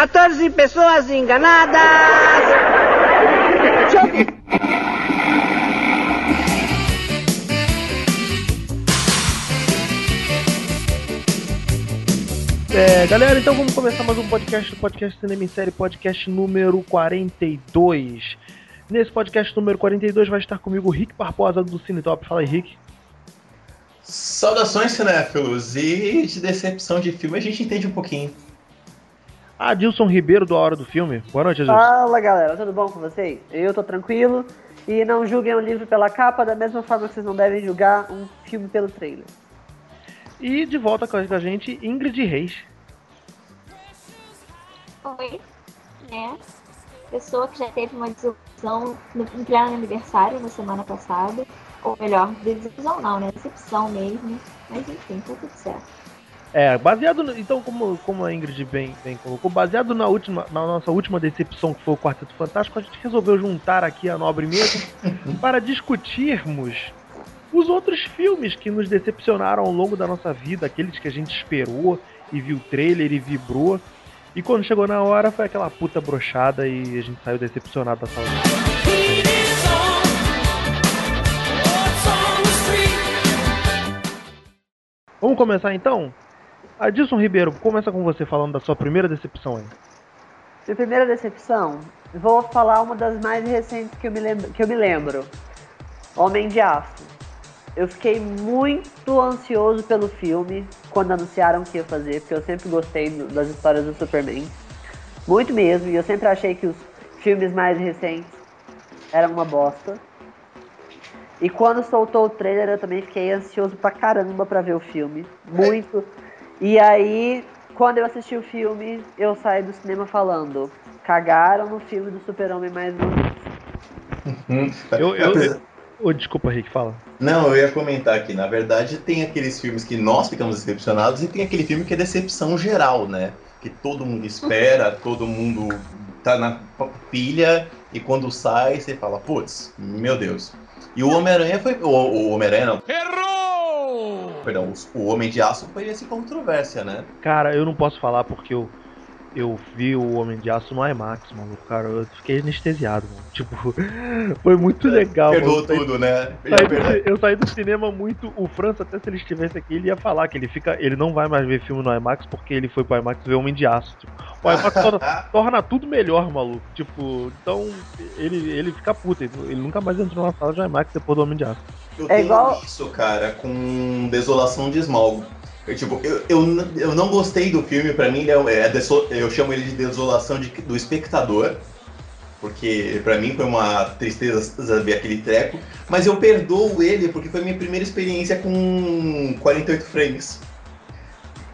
14 pessoas enganadas! É, galera, então vamos começar mais um podcast, podcast Cinema em Série, podcast número 42. Nesse podcast número 42 vai estar comigo o Rick Barbosa do Cine Top. Fala aí, Rick. Saudações, cinéfilos! E de decepção de filme a gente entende um pouquinho. Adilson Ribeiro do A Hora do Filme. Boa noite, Adilson. Fala galera, tudo bom com vocês? Eu tô tranquilo e não julguem o livro pela capa da mesma forma que vocês não devem julgar um filme pelo trailer. E de volta com a gente, Ingrid Reis. Oi, né? Pessoa que já teve uma desilusão no pleno aniversário na semana passada. Ou melhor, desilusão não, né? Decepção mesmo. Mas enfim, tá tudo certo. É, baseado no, então como, como a Ingrid bem, bem colocou, baseado na última na nossa última decepção que foi o Quarteto Fantástico, a gente resolveu juntar aqui a nobre mesa para discutirmos os outros filmes que nos decepcionaram ao longo da nossa vida, aqueles que a gente esperou e viu o trailer e vibrou. E quando chegou na hora foi aquela puta brochada e a gente saiu decepcionado da sala. Vamos começar então? Adilson Ribeiro, começa com você falando da sua primeira decepção aí. Minha primeira decepção, vou falar uma das mais recentes que eu me lembro. Que eu me lembro. Homem de Aço. Eu fiquei muito ansioso pelo filme quando anunciaram que ia fazer, porque eu sempre gostei das histórias do Superman. Muito mesmo, e eu sempre achei que os filmes mais recentes eram uma bosta. E quando soltou o trailer, eu também fiquei ansioso pra caramba pra ver o filme. Muito. E aí, quando eu assisti o filme, eu saí do cinema falando: cagaram no filme do Super-Homem mais uma vez. Hum, Eu, eu, eu- Ô, desculpa, Rick, fala. Não, eu ia comentar aqui. Na verdade, tem aqueles filmes que nós ficamos decepcionados e tem aquele filme que é decepção geral, né? Que todo mundo espera, todo mundo tá na pilha e quando sai você fala, putz, meu Deus. E o Homem-Aranha foi. O, o Homem-Aranha não. Perdão, o, Homem de Aço foi esse controvérsia, né? Cara, eu não posso falar porque eu, eu vi o Homem de Aço no IMAX, maluco. Cara, eu fiquei anestesiado, mano. Tipo, foi muito legal. Perdoou mano. Eu tudo, né? saí do- eu saí do cinema muito. O França, até se ele estivesse aqui, ele ia falar que ele fica. Ele não vai mais ver filme no IMAX porque ele foi pro IMAX ver Homem de Aço. Tipo, o IMAX torna, torna tudo melhor, maluco. Tipo, então ele, ele fica puto. Ele, ele nunca mais entrou na sala de IMAX depois do Homem de Aço. Eu É tenho igual- isso, cara, com Desolação de Smog. Eu, tipo, eu, eu, eu não gostei do filme, pra mim é, é deso- eu chamo ele de desolação de- do espectador, porque pra mim foi uma tristeza ver aquele treco, mas eu perdoo ele porque foi minha primeira experiência com 48 frames.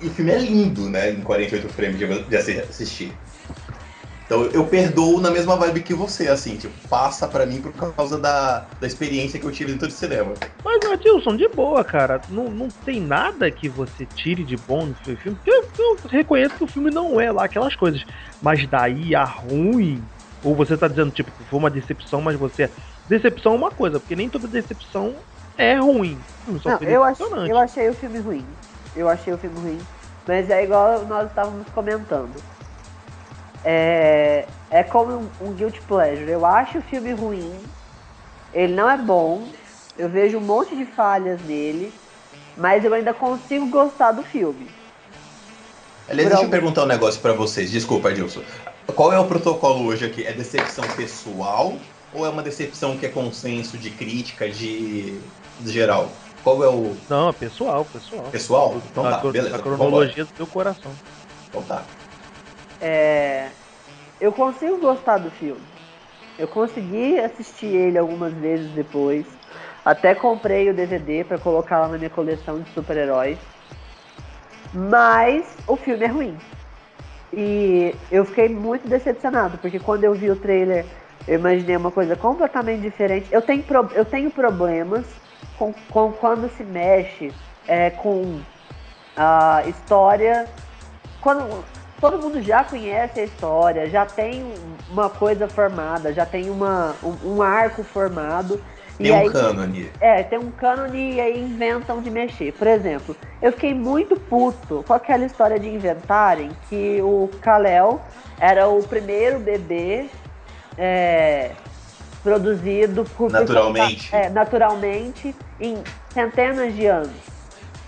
E o filme é lindo, né, em 48 frames de, de assi- assistir. Então eu perdoo na mesma vibe que você, assim, tipo, passa pra mim por causa da, da experiência que eu tive dentro de cinema. Mas, Adilson, de boa, cara. Não, não tem nada que você tire de bom no seu filme. Eu, eu reconheço que o filme não é lá aquelas coisas. Mas daí a ruim. Ou você tá dizendo, tipo, que foi uma decepção, mas você. Decepção é uma coisa, porque nem toda decepção é ruim. Não, foi eu, ach, eu achei o filme ruim. Eu achei o filme ruim. Mas é igual nós estávamos comentando. É, é como um, um guilty pleasure. Eu acho o filme ruim. Ele não é bom. Eu vejo um monte de falhas nele. Mas eu ainda consigo gostar do filme. Aliás, Por deixa eu perguntar um negócio pra vocês. Desculpa, Adilson. Qual é o protocolo hoje aqui? É decepção pessoal ou é uma decepção que é consenso de crítica de, de geral? Qual é o Não, é pessoal, pessoal. pessoal? Então a, tá, beleza. a vambora. cronologia do teu coração. Então tá. É, eu consigo gostar do filme. Eu consegui assistir ele algumas vezes depois. Até comprei o DVD pra colocar lá na minha coleção de super-heróis. Mas o filme é ruim. E eu fiquei muito decepcionado, porque quando eu vi o trailer, eu imaginei uma coisa completamente diferente. Eu tenho, pro- eu tenho problemas com, com quando se mexe é, com a história. Quando todo mundo já conhece a história, já tem uma coisa formada, já tem uma, um, um arco formado. Tem E um aí- cânone. É, tem um cânone e aí inventam de mexer. Por exemplo, eu fiquei muito puto com aquela história de inventarem que o Kal-El era o primeiro bebê é, produzido por Naturalmente. É, naturalmente em centenas de anos.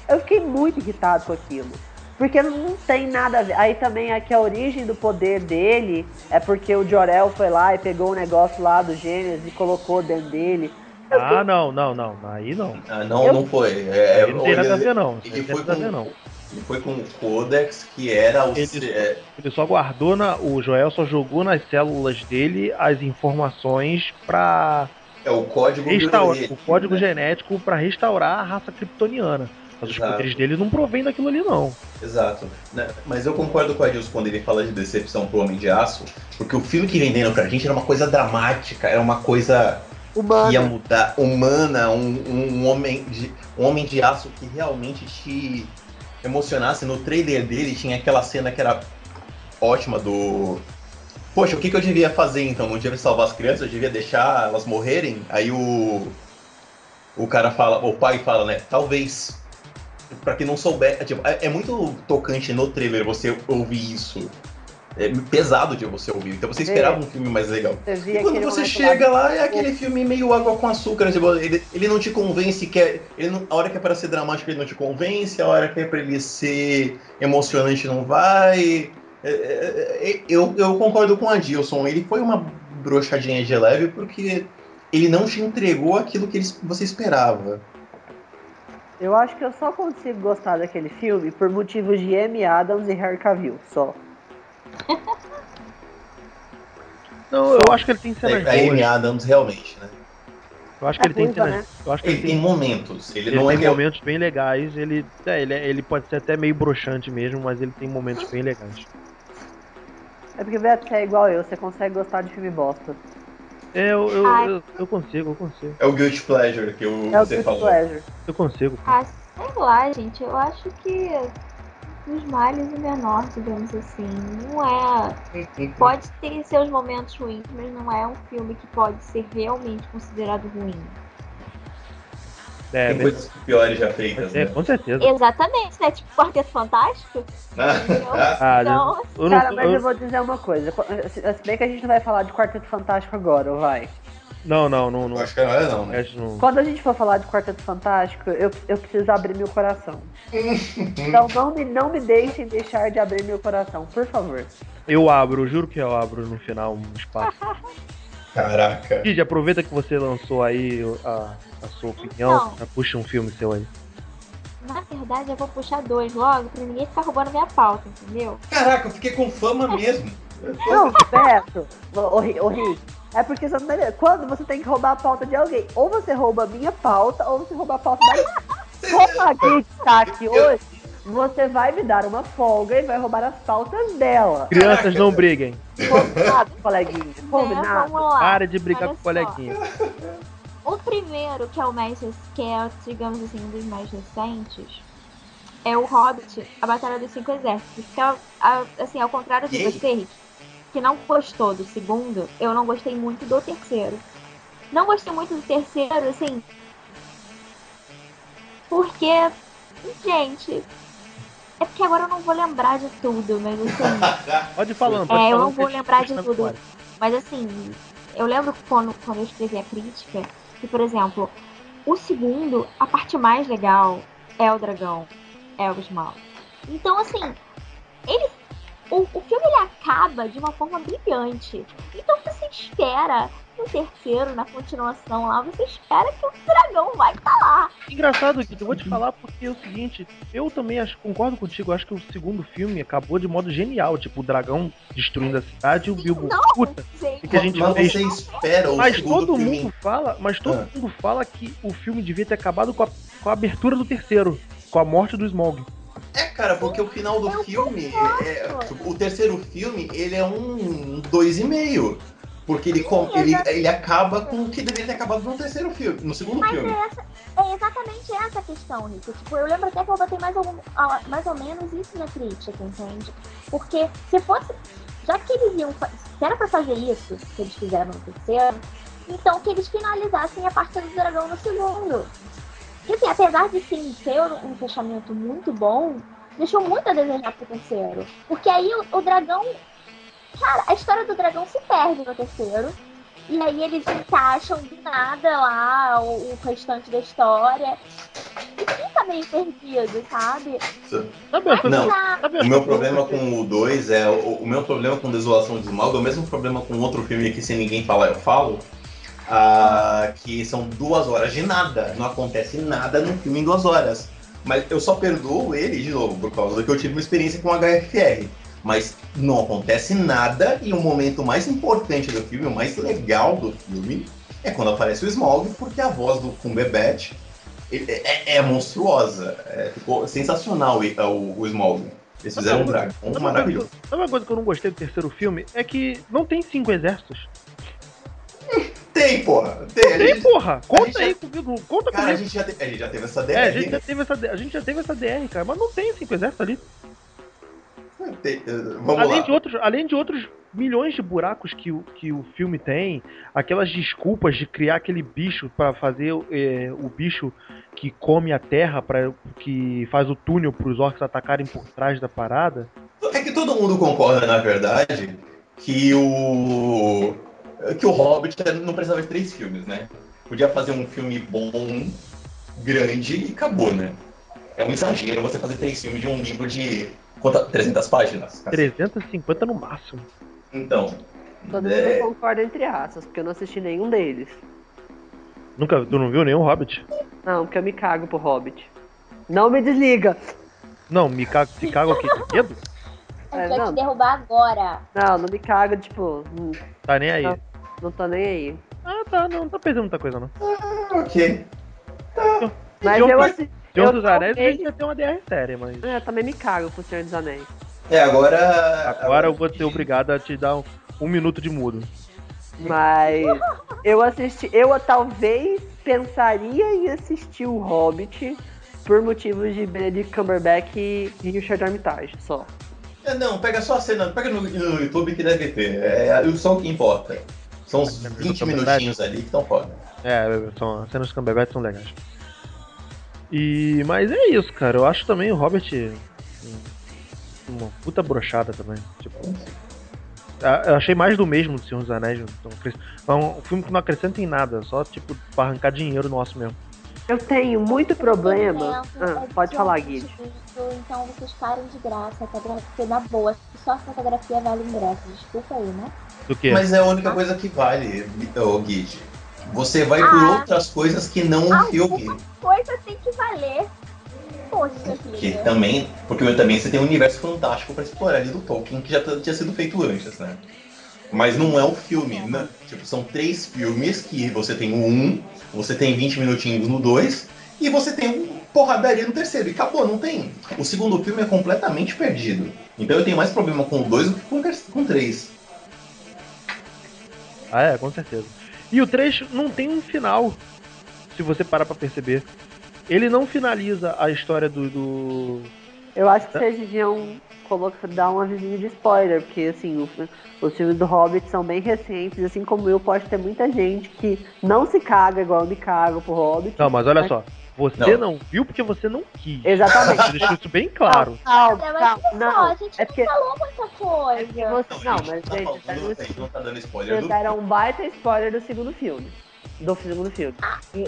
Eu fiquei muito irritado com aquilo. Porque não tem nada a ver. Aí também aqui a origem do poder dele é porque o Jorel foi lá e pegou o negócio lá do Gênesis e colocou dentro dele. Ah, não, não, não. Aí não. Ah, não, Eu- não foi. É, Aí não tem nada a ver, não. Ele Não tem foi nada a com- ver, não. Ele foi com o Codex, que era o. Ele- é, Ele só guardou na. O Joel só jogou nas células dele as informações pra é o código dele, o código né? genético pra restaurar a raça kryptoniana. Mas os Exato. poderes dele não provém daquilo ali, não. Exato. Né, Mas eu concordo com o Adilson quando ele fala de decepção pro Homem de Aço, porque o filme que venderam pra gente era uma coisa dramática, era uma coisa que ia mudar, humana, um, um, um homem de, um homem de aço que realmente te emocionasse. No trailer dele tinha aquela cena que era ótima do. Poxa, o que, que eu devia fazer então? Não devia salvar as crianças, eu devia deixar elas morrerem? Aí o. O cara fala, o pai fala, né? Talvez. Pra quem não souber. Tipo, é, é muito tocante no trailer você ouvir isso. É pesado de você ouvir. Então você esperava um filme mais legal. E quando você chega lá- é aquele filme meio água com açúcar. Tipo, ele, ele não te convence que é. Ele não- a hora que é para ser dramático, ele não te convence. A hora que é pra ele ser emocionante, não vai. É, é, é, eu, eu concordo com a Dilson. Ele foi uma brochadinha de leve porque ele não te entregou aquilo que ele- você esperava. Eu acho que eu só consigo gostar daquele filme por motivos de Amy Adams e Harry Cavill, só. Não, eu acho que ele tem cenas A Amy. Adams, realmente, né? Eu acho que É ele tem cenas. Eu acho que Ele tem momentos. Ele, Ele não é tem real- momentos bem legais, ele, é, ele, é- ele pode ser até meio broxante mesmo, mas ele tem momentos bem legais. É porque Beto, você é igual eu, você consegue gostar de filme bosta. É, eu, eu, eu, eu consigo, eu consigo. É o Guilty Pleasure que o- É você falou. Pleasure. Eu consigo. Ah, sei lá, gente. Eu acho que os males o menor, digamos assim. Não é. Pode ter seus momentos ruins, mas não é um filme que pode ser realmente considerado ruim. É, Tem coisas piores já feitas, é, né? com certeza. Exatamente, né? Tipo Quarteto Fantástico. entendeu? Ah, então, eu não, Cara, mas eu- eu vou dizer uma coisa. Se bem que a gente não vai falar de Quarteto Fantástico agora, ou vai? não, não, não, não. Acho que não é não, né? não- Quando a gente for falar de Quarteto Fantástico, eu, eu preciso abrir meu coração. então não me, não me deixem deixar de abrir meu coração, por favor. Eu abro, juro que eu abro no final um espaço. Caraca. Kid, aproveita que você lançou aí a, a sua opinião, Então. puxa um filme seu aí. na verdade, eu vou puxar dois logo pra ninguém ficar roubando minha pauta, entendeu? Caraca, eu fiquei com fama mesmo. Não, ô, Ri- ô Rick, é porque você não tá. Quando você tem que roubar a pauta de alguém, ou você rouba a minha pauta, ou você rouba a pauta da Como a Gui tá aqui hoje, você vai me dar uma folga e vai roubar as pautas dela. Crianças não briguem. Combinado, coleguinha? Combinado? Lá. Pare de brigar Olha com o coleguinha. O primeiro, que é o mais que é, digamos assim, um dos mais recentes, é o Hobbit, a Batalha dos Cinco Exércitos. Que é, assim, ao contrário de Yay. você, Rick, que não gostou do segundo, eu não gostei muito do terceiro. Não gostei muito do terceiro, assim. Porque, gente. É porque agora eu não vou lembrar de tudo, mas assim. Pode ir falando. pode É, eu não vou lembrar de tudo. memória. Mas assim, eu lembro quando, quando eu escrevi a crítica, que, por exemplo, o segundo, a parte mais legal é o dragão, é o Smaug. Então, assim, ele. O, o filme ele acaba de uma forma brilhante. Então você espera no terceiro, na continuação lá, você espera que o dragão vai estar lá. Engraçado, Kid, eu vou te falar porque é o seguinte, eu também acho, concordo contigo, acho que o segundo filme acabou de modo genial, tipo, o dragão destruindo a cidade e o Bilbo, Não, puta, Gente, que a gente Mas fez. você espera o Mas todo filme. mundo fala, mas todo Ah. mundo fala que o filme devia ter acabado com a, com a abertura do terceiro, com a morte do Smaug. É, cara, porque o final do filme, é, o terceiro filme, ele é um dois e meio. Porque ele, com- ele, ele acaba com o que deveria ter acabado no terceiro filme, no segundo Mas filme. é, essa, é exatamente essa a questão, Rita. Tipo, eu lembro até que eu botei mais, algum, mais ou menos isso na crítica, entende? Porque se fosse. Já que eles iam. Se era pra fazer isso, que eles fizeram no terceiro, Então que eles finalizassem a parte do dragão no segundo. E assim, apesar de sim ser um fechamento muito bom, deixou muito a desejar pro terceiro. Porque aí o, o dragão. Cara, a história do dragão se perde no terceiro. E aí eles encaixam do nada lá o, o restante da história. E fica meio perdido, sabe? Coisas- Não. as O meu problema com o 2 é. O, o meu problema com Desolação de Esmago é o mesmo problema com outro filme que se ninguém falar eu falo. Ah, que são duas horas de nada. Não acontece nada no filme em duas horas. Mas eu só perdoo ele, de novo, por causa que eu tive uma experiência com HFR. Mas não acontece nada e o momento mais importante do filme, o mais legal do filme, é quando aparece o Smaug, porque a voz do Cumberbatch é, é- é monstruosa. É, ficou sensacional o, o, o Smaug. Eles fizeram um dragão maravilhoso. sabe uma coisa que eu não gostei do terceiro filme? É que não tem cinco exércitos. Tem, porra! Tem, a Tem, gente, porra! Conta aí já- comigo, conta cara, a comigo. gente, já te- a gente já teve essa DR. É, a gente, já teve essa, a gente já teve essa DR, cara, mas não tem cinco exércitos ali. Tem- eh, Vamos Além lá. de, outros, além de outros milhões de buracos que o, que o filme tem, aquelas desculpas de criar aquele bicho pra fazer é, o bicho que come a terra, pra, que faz o túnel pros orcs atacarem por trás da parada. É que todo mundo concorda, na verdade, que o. que o Hobbit não precisava de três filmes, né? Podia fazer um filme bom, grande e acabou, né? É um exagero você fazer três filmes de um livro de. Quanta, 300 páginas? 350 no máximo. Então. Todo mundo é, concorda entre aspas, porque eu não assisti nenhum deles. Nunca, tu não viu nenhum Hobbit? Não, porque eu me cago pro Hobbit. Não me desliga! Não, me cago, se cago aqui de medo? É, vai não. te derrubar agora. Não, não me cago, tipo, hum, Tá nem aí. Não. Não tô nem aí. Ah, tá, não, não tá perdendo muita coisa, não. ok. Mas Senhor eu assisti. Senhor dos Anéis a gente ia ter uma DR séria, mas. É, eu também me cago pro Senhor dos Anéis. É, agora. Agora eu vou ser obrigado a te dar um, um minuto de mudo. Mas eu assisti. Eu talvez pensaria em assistir o Hobbit por motivos de Benedict Cumberbatch e Richard Armitage, só. É, não, pega só a cena, pega no, no YouTube que deve ter. É só o que importa. São uns 20 minutinhos ali que estão foda. É, são, as cenas do Cumberbatch são legais. E, mas é isso, cara. Eu acho também o um- uma puta brochada também. Tipo, a- eu achei mais do mesmo do Senhor dos Anéis. Então, É um filme que não acrescenta em nada, só tipo pra arrancar dinheiro nosso mesmo. Eu tenho muito problema. Ah, é pode falar. Guide. Então vocês param de graça, a fotografia na boa. Só a fotografia vale ingresso. Desculpa aí, né? Do que? Mas é a única coisa que vale, ô Guide. Você vai por Ah. outras coisas que não Ah, o filme. Coisa tem que valer. Poxa Que vida. também. Porque também você tem um universo fantástico pra explorar ali do Tolkien, que já tinha sido feito antes, né? Mas não é o filme, né? Tipo, são três filmes que você tem o um, você tem 20 minutinhos no dois, e você tem um porradaria no terceiro. E acabou, não tem. O segundo filme é completamente perdido. Então eu tenho mais problema com o dois do que com o com o três. Ah, é, com certeza. E o 3 não tem um final, se você parar pra perceber. Ele não finaliza a história do. do- Eu acho que vocês deviam colocar, dar uma vizinha de spoiler, porque assim, o- os filmes do Hobbit são bem recentes, assim como eu, pode ter muita gente que não se caga igual eu me cago pro Hobbit. Não, mas olha só. Você Não. não, viu porque você não quis. Exatamente. Você deixou isso bem claro. Calma, calma, só, não. a gente É não porque, falou muita é coisa. você, não, mas tá gente, falando- tá a no- gente não tá dando spoiler vocês do deram um baita spoiler do segundo filme. Do segundo filme.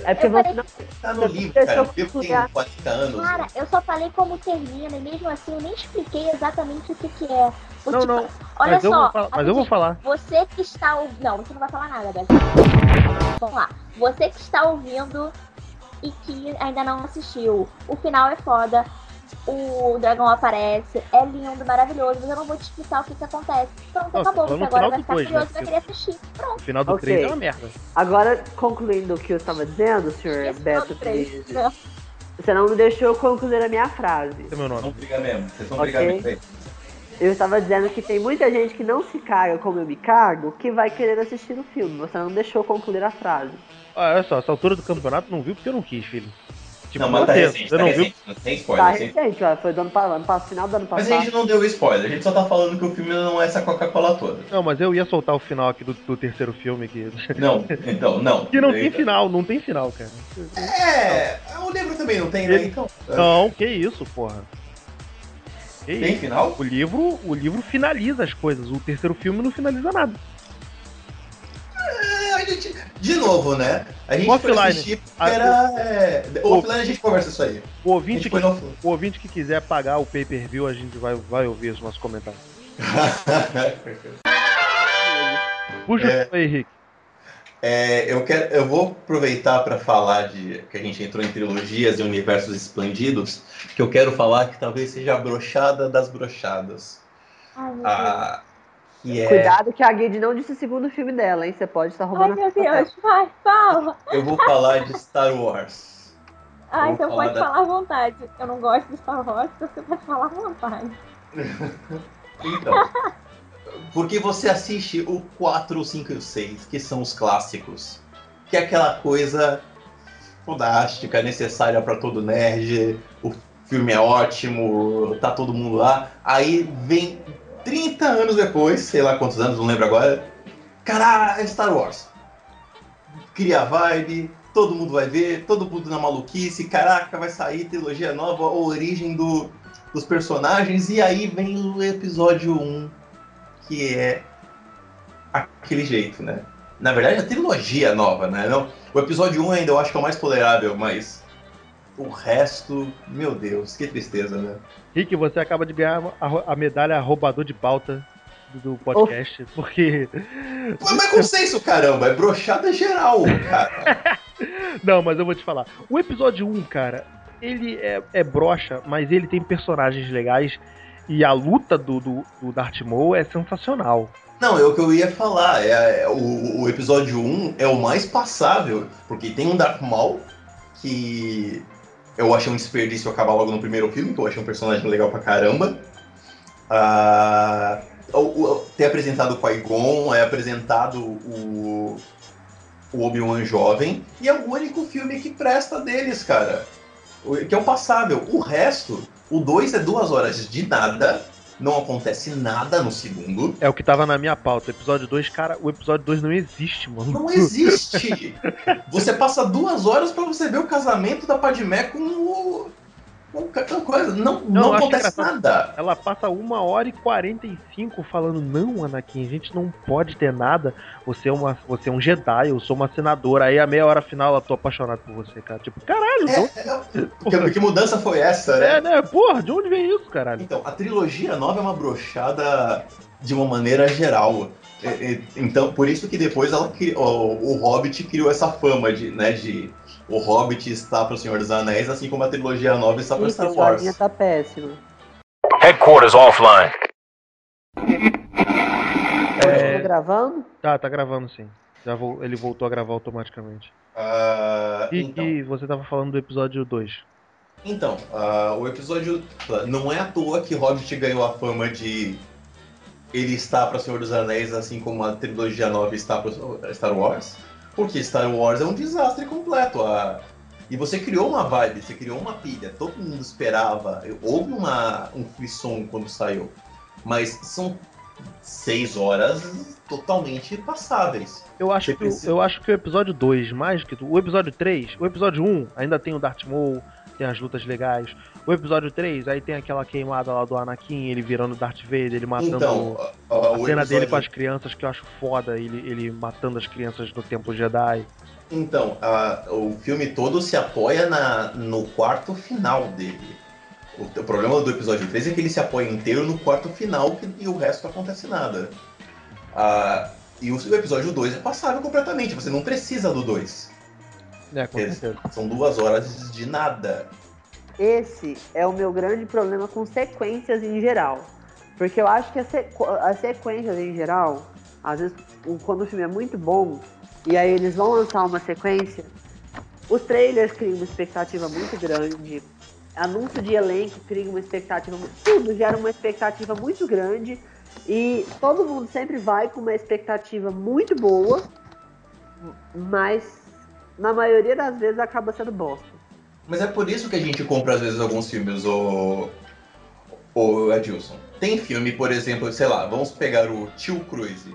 É porque eu você não. Tá no Eu- livro, eu cara. O tem cultural. 40 anos. Cara, eu só falei como termina e mesmo assim eu nem expliquei exatamente o que, que é. O Não, tipo, não. Olha Mas eu, só, vou falar, mas eu vou falar. Você que está ouvindo. Não, você não vai falar nada, Beto. Vamos lá. Você que está ouvindo e que ainda não assistiu. O final é foda. O dragão aparece. É lindo, maravilhoso. Mas eu não vou te explicar o que, que acontece. Pronto, Não, acabou. Você agora final vai ficar dois, curioso né? e vai querer assistir. Pronto. O final do Ok. 3 é uma merda. Agora, concluindo o que eu estava dizendo, senhor Esse final Beto do três. Pires, você não me deixou eu concluir a minha frase. Esse é meu Vocês nome. vão brigar mesmo. Vocês vão Ok. brigar bem. Eu estava dizendo que tem muita gente que não se caga como eu me cago, que vai querer assistir o filme. Você não deixou concluir a frase. Ah, olha só, essa altura do campeonato não viu porque eu não quis, filho. Tipo, não, mas tá você, recente, você tá não viu? recente, não tem spoiler. Tá assim. recente, ó, foi do ano, ano, final do ano Mas passado. a gente não deu spoiler, a gente só tá falando que o filme não é essa Coca-Cola toda. Não, mas eu ia soltar o final aqui do, do terceiro filme que. Não, então, não. que não tem final, não tem final, cara. É, o livro também não tem, né? Então. Não, que isso, porra. Que Tem isso? final? O livro, o livro finaliza as coisas, o terceiro filme não finaliza nada. É, a gente. De novo, né? A gente Offline. era. É... O offline a gente conversa isso aí. O ouvinte, que, no o ouvinte que quiser pagar o pay-per-view, a gente vai, vai ouvir os nossos comentários. Puxa É. aí, Henrique. É, eu, quero, eu vou aproveitar para falar de que a gente entrou em trilogias e universos expandidos, que eu quero falar que talvez seja a brochada das brochadas. Ai, meu Deus. Ah, que é, Cuidado que a Guide não disse o segundo filme dela, hein? Você pode estar Ai, roubando meu a papel. Deus, vai, fala. eu vou falar de Star Wars. Ah, então falar pode da- falar à vontade. Eu não gosto de Star Wars, então você pode falar à vontade. Então, porque você assiste o 4, o 5 e o 6, que são os clássicos, que é aquela coisa fodástica, necessária para todo nerd, o filme é ótimo, tá todo mundo lá. Aí vem 30 anos depois, sei lá quantos anos, não lembro agora. Caralho, Star Wars. Cria vibe, todo mundo vai ver, todo mundo na maluquice, caraca, vai sair trilogia nova, a origem do, dos personagens, e aí vem o episódio 1, que é aquele jeito, né? Na verdade, a trilogia nova, né? Não, o episódio 1 ainda eu acho que é o mais tolerável, mas o resto, meu Deus, que tristeza, né? Rick, você acaba de ganhar a, a medalha roubador de pauta do, do podcast, porque. Mas, mas consenso, caramba, é brochada geral, cara. Não, mas eu vou te falar. O episódio 1, cara, ele é, é brocha, mas ele tem personagens legais e a luta do, do, do Darth Maul é sensacional. Não, é o que eu ia falar. É, é, o, o episódio 1 é o mais passável, porque tem um Darth Maul que eu achei um desperdício acabar logo no primeiro filme, que eu achei um personagem legal pra caramba. Ah, ter apresentado o Qui-Gon, é apresentado o, o Obi-Wan jovem, e é o único filme que presta deles, cara. Que é o passável. O resto, o 2 é duas horas de nada, não acontece nada no segundo. É o que tava na minha pauta. Episódio 2, cara, o episódio 2 não existe, mano. Não existe! Você passa duas horas pra você ver o casamento da Padmé com o. aquela coisa. Não, não, acho acontece nada. Ela passa uma hora e 45 falando, não, Anakin, a gente não pode ter nada. Você é, uma, você é um Jedi, eu sou uma senadora. Aí a meia hora final eu tô apaixonado por você, cara. Tipo, caralho, então. É, que, que mudança foi essa, né? É, né? Porra, de onde vem isso, caralho? Então, a trilogia nova é uma brochada de uma maneira geral. É, é, Então, por isso que depois ela cri- o, o Hobbit criou essa fama de, né, de o Hobbit está para o Senhor dos Anéis, assim como a trilogia nova está para Star Wars. linha tá péssima. Headquarters offline. É. Tá gravando? Tá, tá gravando sim. Já vol- ele voltou a gravar automaticamente. Ah, E, então. e você tava falando do episódio 2. Então, ah, o episódio. Não é à toa que Hobbit ganhou a fama de. Ele está para Senhor dos Anéis, assim como a trilogia nova está para Star Wars. Porque Star Wars é um desastre completo. ah, E você criou uma vibe, você criou uma pilha, todo mundo esperava. Houve uma, um frisson quando saiu. Mas são seis horas totalmente passáveis. Eu acho, Você que, o- precisa- eu acho que o episódio 2, mais que. O episódio 3, o episódio 1 ainda tem o Darth Maul, tem as lutas legais. O episódio 3, aí tem aquela queimada lá do Anakin, ele virando Darth Vader, ele matando. Então, ah, a o cena dele episódio- com as crianças que eu acho foda, ele, ele matando as crianças no Templo Jedi. Então, a- o filme todo se apoia na, no quarto final dele. O, o problema do episódio 3 é que ele se apoia inteiro no quarto final que- e o resto não acontece nada. Ah, e o, o episódio 2 é passável completamente, você não precisa do 2. É, com Eles- certeza. São duas horas de nada. Esse é o meu grande problema com sequências em geral. Porque eu acho que as, sequ- as sequências em geral, às vezes, o- quando o filme é muito bom, e aí eles vão lançar uma sequência, os trailers criam uma expectativa muito grande, anúncio de elenco cria uma expectativa, tudo gera uma expectativa muito grande, e todo mundo sempre vai com uma expectativa muito boa, mas na maioria das vezes acaba sendo bosta. Mas é por isso que a gente compra às vezes alguns filmes, o, o Adilson. Tem filme, por exemplo, sei lá, vamos pegar o Tio Cruise.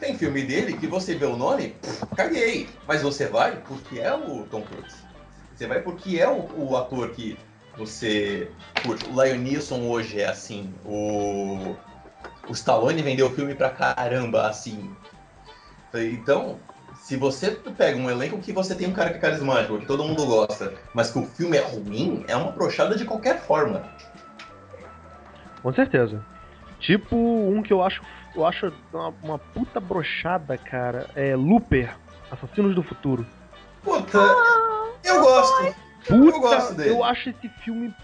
Tem filme dele que você vê o nome, pff, caguei. Mas você vai porque é o Tom Cruise. Você vai porque é o, o ator que você curte. O Lion Neeson hoje é assim. O, o Stallone vendeu o filme pra caramba assim. Então, se você pega um elenco que você tem um cara que é carismático, que todo mundo gosta, mas que o filme é ruim, é uma brochada de qualquer forma. Com certeza. Tipo, um que eu acho, eu acho uma, uma puta brochada, cara, é Looper, Assassinos do Futuro. Puta, eu gosto. Puta, eu gosto dele. eu acho esse filme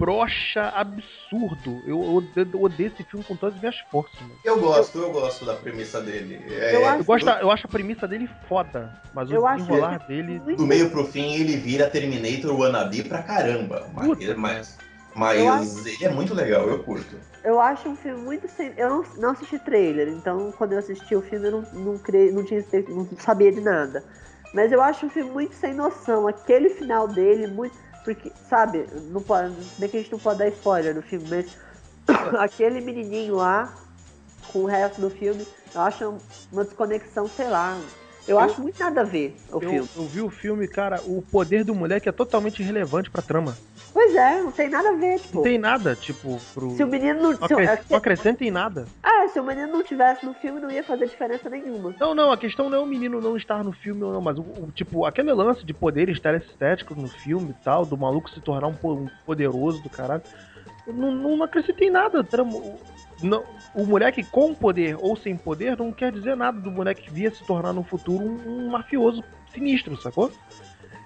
brocha absurdo. Eu odeio, eu odeio esse filme com todas as minhas forças, mano. Eu gosto, eu gosto da premissa dele. É, Eu acho- Eu, gosto, eu acho a premissa dele foda, mas Eu o acho desenrolar dele. do meio pro fim ele vira Terminator wannabe pra caramba. Mas, Puta, mas, mas Eu acho- ele é muito legal, eu curto. Eu acho um filme muito sem. Eu não, não assisti trailer, então quando eu assisti o filme eu não, não, cre... não, tinha... não sabia de nada. Mas eu acho um filme muito sem noção. Aquele final dele, muito. Porque, sabe, não pode. Bem que a gente não pode dar spoiler do filme, mas aquele menininho lá, com o resto do filme, eu acho uma desconexão, sei lá. Eu, Eu- acho muito nada a ver o Eu, filme. eu vi o filme, cara, o poder do moleque é totalmente irrelevante pra trama. Pois é, não tem nada a ver, tipo. Não tem nada, tipo, pro. Se o menino não. Acres- é, não acrescenta em nada. ah, se o menino não tivesse no filme, não ia fazer diferença nenhuma. Não, não, a questão não é o menino não estar no filme ou não, mas o, o- tipo, aquele lance de poderes telestéticos no filme e tal, do maluco se tornar um, um poderoso do caralho, não, não acrescenta em nada. Não, o moleque com poder ou sem poder não quer dizer nada do moleque que via se tornar no futuro um, um mafioso sinistro, sacou?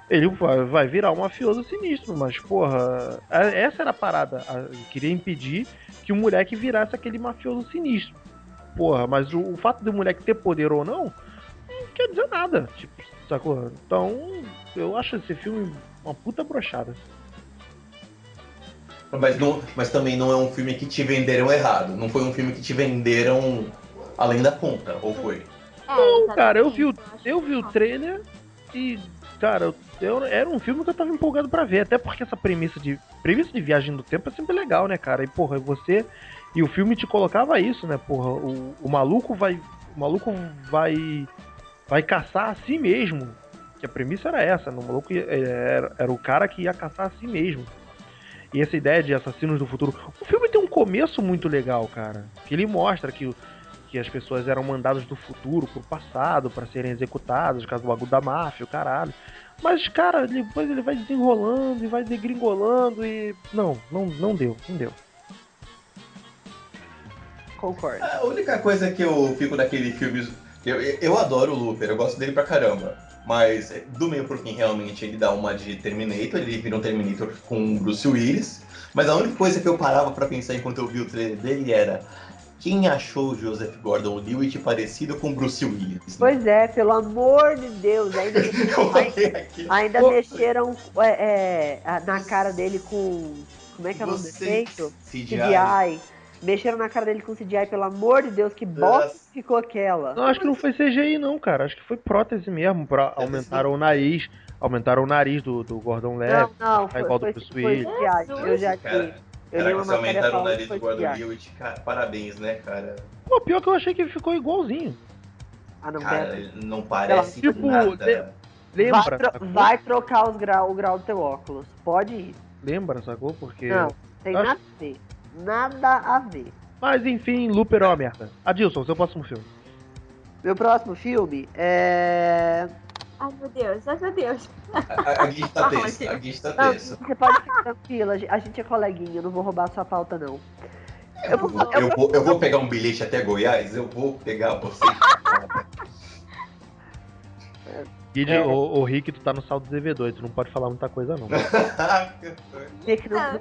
Ele vai, vai virar um mafioso sinistro, mas, porra, essa era a parada. Eu queria impedir que o moleque virasse aquele mafioso sinistro. Porra, mas o, o fato do moleque ter poder ou não, não quer dizer nada. Tipo, sacou? Então, eu acho esse filme uma puta brochada. Mas, não, mas também não é um filme que te venderam errado. Não foi um filme que te venderam além da conta, ou foi? É, Não, cara, eu exatamente, vi o, eu vi o trailer e, cara, eu, eu- era um filme que eu tava empolgado pra ver. Até porque essa premissa de premissa de viagem do tempo é sempre legal, né, cara? E, porra, você. E o filme te colocava isso, né, porra? O, o maluco vai. O maluco vai. Vai caçar a si mesmo. Que a premissa era essa, né? O maluco ia- era, era o cara que ia caçar a si mesmo. E essa ideia de assassinos do futuro. O filme tem um começo muito legal, cara. Que ele mostra que, que as pessoas eram mandadas do futuro pro passado pra serem executadas, causa do bagulho da máfia, o caralho. Mas, cara, depois ele vai desenrolando e vai degringolando e. Não, não, não deu, não deu. Concordo. A única coisa que eu fico daquele filme. Eu, eu adoro o Looper, eu gosto dele pra caramba. Mas do meio pro fim, realmente, ele dá uma de Terminator, ele vira um Terminator com Bruce Willis. Mas a única coisa que eu parava pra pensar enquanto eu vi o trailer dele era. Quem achou o Joseph Gordon-Levitt parecido com Bruce Willis? né? Pois é, pelo amor de Deus, ainda, ainda mexeram é, é, na cara dele com. Como é que é o nome do efeito? CGI. CGI. Mexeram na cara dele com CGI, pelo amor de Deus, que bosta ficou aquela. Não, acho que não foi CGI, não, cara. Acho que foi prótese mesmo, pra aumentar o nariz. Aumentaram o nariz do, do Gordon Leve. Não, não, foi, igual do foi, Bruce foi Willis. Eu já li. Caraca, aumentaram o nariz do Gordon cara, parabéns, né, cara? Pô, pior que eu achei que ficou igualzinho. Ah, não, Cara, ele não parece Tipo, nada. Lembra, Vai, tro- sacou? vai trocar os grau, o grau do teu óculos. Pode ir. Lembra, sacou? Porque. Não, tem Acho- nada a ver. Nada a ver. Mas enfim, Looper é uma merda. Adilson, seu próximo filme. Meu próximo filme é. Ai, meu Deus, ai, meu Deus. A, a, a Gui tá tensa, a Gui tá Não, tensa. você pode ficar tranquila, a gente é coleguinha, eu não vou roubar sua pauta, não. Eu vou, eu Eu vou, eu vou pegar um bilhete até Goiás, eu vou pegar você. Guide, É. o, o Rick, tu tá no saldo devedor, tu não pode falar muita coisa, não. que não,